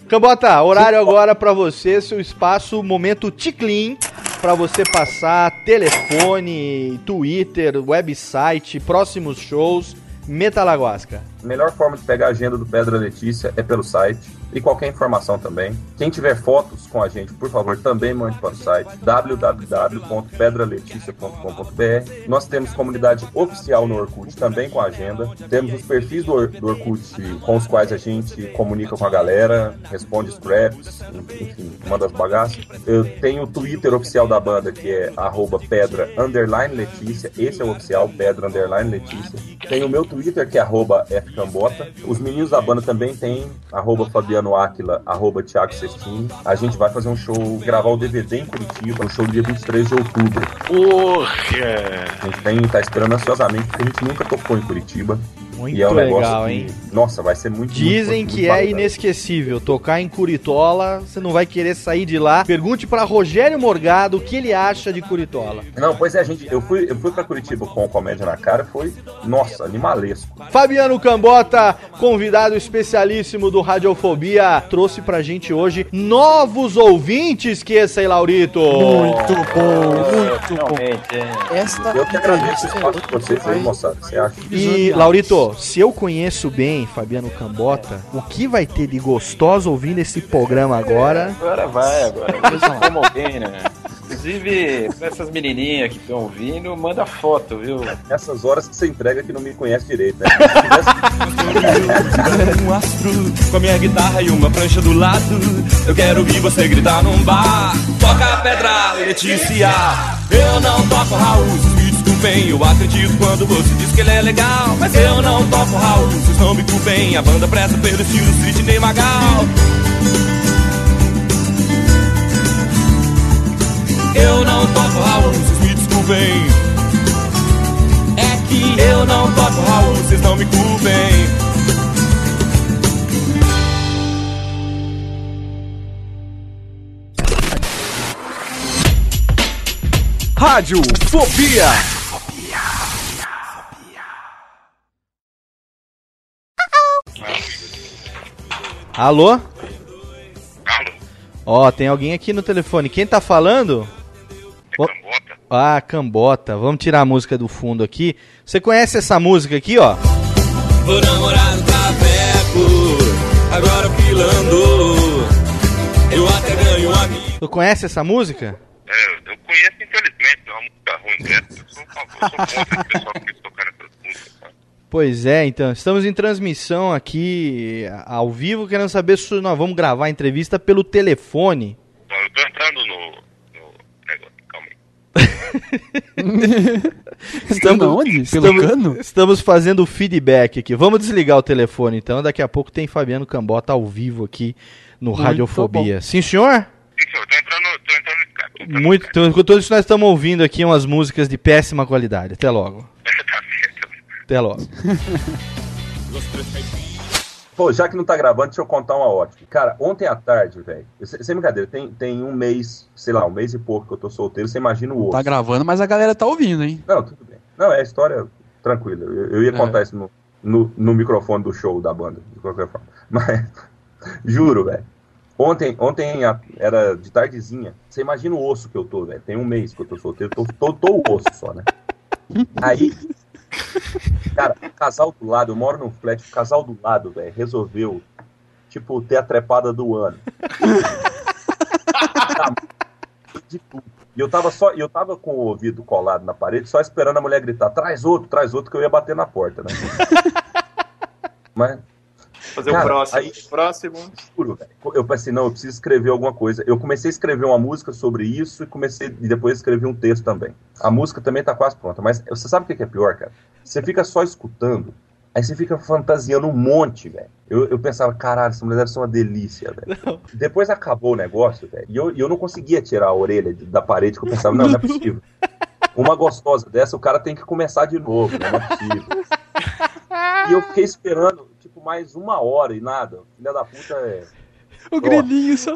Cambota, horário agora pra você, seu espaço, momento Ticlin, pra você passar telefone, Twitter, website, próximos shows, Metalaguasca. A melhor forma de pegar a agenda do Pedra Letícia é pelo site e qualquer informação também. Quem tiver fotos com a gente, por favor, também mande para o site www.pedraleticia.com.br. Nós temos comunidade oficial no Orkut também com a agenda. Temos os perfis do, Or- do Orkut com os quais a gente comunica com a galera, responde scraps, enfim, manda as bagaças. Eu tenho o Twitter oficial da banda que é pedra Letícia. Esse é o oficial, pedra Letícia. Tem o meu Twitter que é fcambota. Os meninos da banda também arroba Fabiano Aquila, arroba Thiago Cestini. A gente vai fazer um show, gravar o DVD em Curitiba, um show dia 23 de outubro. Porra! A gente tem, tá esperando ansiosamente, porque a gente nunca tocou em Curitiba. Muito e é um legal, negócio que, hein? Nossa, vai ser muito Dizem muito, que muito é bacana. inesquecível. Tocar em Curitola, você não vai querer sair de lá. Pergunte pra Rogério Morgado o que ele acha de Curitola. Não, pois é, gente, eu fui, eu fui pra Curitiba com o Comédia na Cara, foi, nossa, animalesco. Fabiano Cambota, convidado especialíssimo do Radiofobia, trouxe pra gente hoje novos ouvintes, que esse aí, Laurito. Muito bom, muito bom. É. Esta Eu que agradeço o entrevista espaço de vocês aí, moçada, você acha? E, Visionários. Se eu conheço bem Fabiano Cambota, o que vai ter de gostoso ouvindo esse programa agora? Agora vai, agora. Vamos como alguém, né? Inclusive, pra essas menininhas que estão ouvindo, manda foto, viu? Nessas horas que você entrega que não me conhece direito, né? um astro com a minha guitarra e uma prancha do lado. Eu quero ouvir você gritar num bar. Toca a pedra, Letícia. Eu não toco Raul, me desculpem. Eu acredito quando você diz que ele é legal. Mas eu não toco Raul, vocês não me culpem. A banda presta pelo estilo Sidney Magal. Eu não toco Raul, vocês me desculpem. É que eu não toco Raul, vocês não me culpem. Rádio Fobia. Alô? Ó, tem alguém aqui no telefone. Quem tá falando? É Cambota. Ah, Cambota. Vamos tirar a música do fundo aqui. Você conhece essa música aqui, ó? Vou namorar no Caveco, agora pilando. Eu até ganho um amigo. Tu conhece essa música? É, eu conheço, infelizmente, é uma música ruim dessa. Eu sou, eu sou contra esse pessoal que fica tocando essas músicas. sabe? Pois é, então, estamos em transmissão aqui ao vivo, querendo saber se nós vamos gravar a entrevista pelo telefone. Então, eu tô entrando no, no negócio, calma aí. Estamos onde? Pelo estamos, cano? Estamos fazendo o feedback aqui. Vamos desligar o telefone então. Daqui a pouco tem Fabiano Cambota ao vivo aqui no Muito Radiofobia. bom. Sim, senhor? Muito. Então, enquanto isso, nós estamos ouvindo aqui umas músicas de péssima qualidade. Até logo. Até logo. Pô, já que não tá gravando, deixa eu contar uma ótima. Cara, ontem à tarde, velho, sem brincadeira, tem, tem um mês, sei lá, um mês e pouco que eu tô solteiro, você imagina o outro. Tá gravando, mas a galera tá ouvindo, hein? Não, tudo bem. Não, é história tranquila. Eu, eu ia É. contar isso no, no, no microfone do show da banda, de qualquer forma. Mas, juro, velho. Ontem, ontem a- era de tardezinha. Você imagina o osso que eu tô, velho. Tem um mês que eu tô solteiro, tô, tô, tô o osso só, né? Aí, cara, o casal do lado, eu moro num flat, o casal do lado, velho, resolveu, tipo, ter a trepada do ano. Tá, de tudo. E eu tava só, eu tava com o ouvido colado na parede, só esperando a mulher gritar: traz outro, traz outro, que eu ia bater na porta, né? Mas. Fazer o próximo. Próximo. Juro. Eu pensei, não, eu preciso escrever alguma coisa. Eu comecei a escrever uma música sobre isso e comecei e depois escrevi um texto também. A música também tá quase pronta, mas você sabe o que é pior, cara? Você fica só escutando, aí você fica fantasiando um monte, velho. Eu, eu pensava, caralho, essa mulher deve ser uma delícia, velho. Depois acabou o negócio, velho, e eu, eu não conseguia tirar a orelha da parede, que eu pensava, não, não é possível. Uma gostosa dessa, o cara tem que começar de novo, né? não é possível. E eu fiquei esperando, tipo, mais uma hora e nada. Filha da puta é. O grilinho só.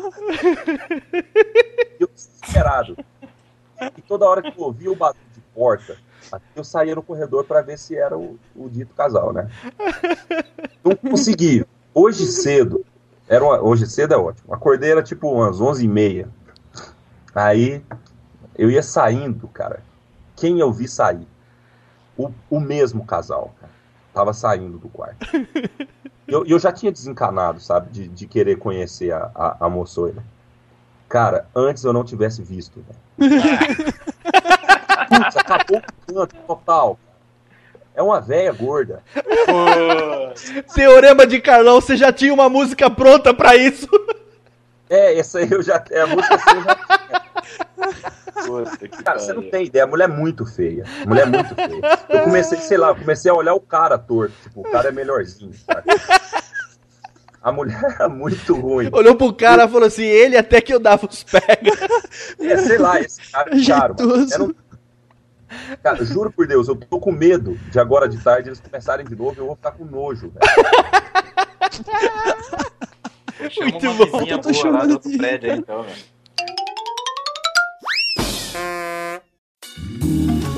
Eu desesperado. E toda hora que eu ouvia o barulho de porta, eu saía no corredor pra ver se era o, o dito casal, né? Não consegui. Hoje cedo, era uma- hoje cedo é ótimo. Acordei era tipo umas 11h30. Aí eu ia saindo, cara. Quem eu vi sair? O, o mesmo casal, cara. Tava saindo do quarto. E eu, eu já tinha desencanado, sabe? De, de querer conhecer a, a, a moçoila. Cara, antes eu não tivesse visto, velho. Putz, acabou o canto total. É uma véia gorda. Teorema de Carlão, você já tinha uma música pronta pra isso. É, essa aí eu já. É a música assim, eu já tinha. Cara, você não tem ideia, a mulher é muito feia. A mulher é muito feia. Eu comecei, sei lá, eu comecei a olhar o cara torto. Tipo, o cara é melhorzinho. sabe? A mulher é muito ruim. Olhou pro cara e falou assim: ele até que eu dava os pega. É, sei lá, esse cara é caro. mano. Era um- Cara, juro por Deus, eu tô com medo de agora de tarde eles começarem de novo e eu vou ficar com nojo, Muito bom. Eu tô chamando de- prédio aí, então, velho.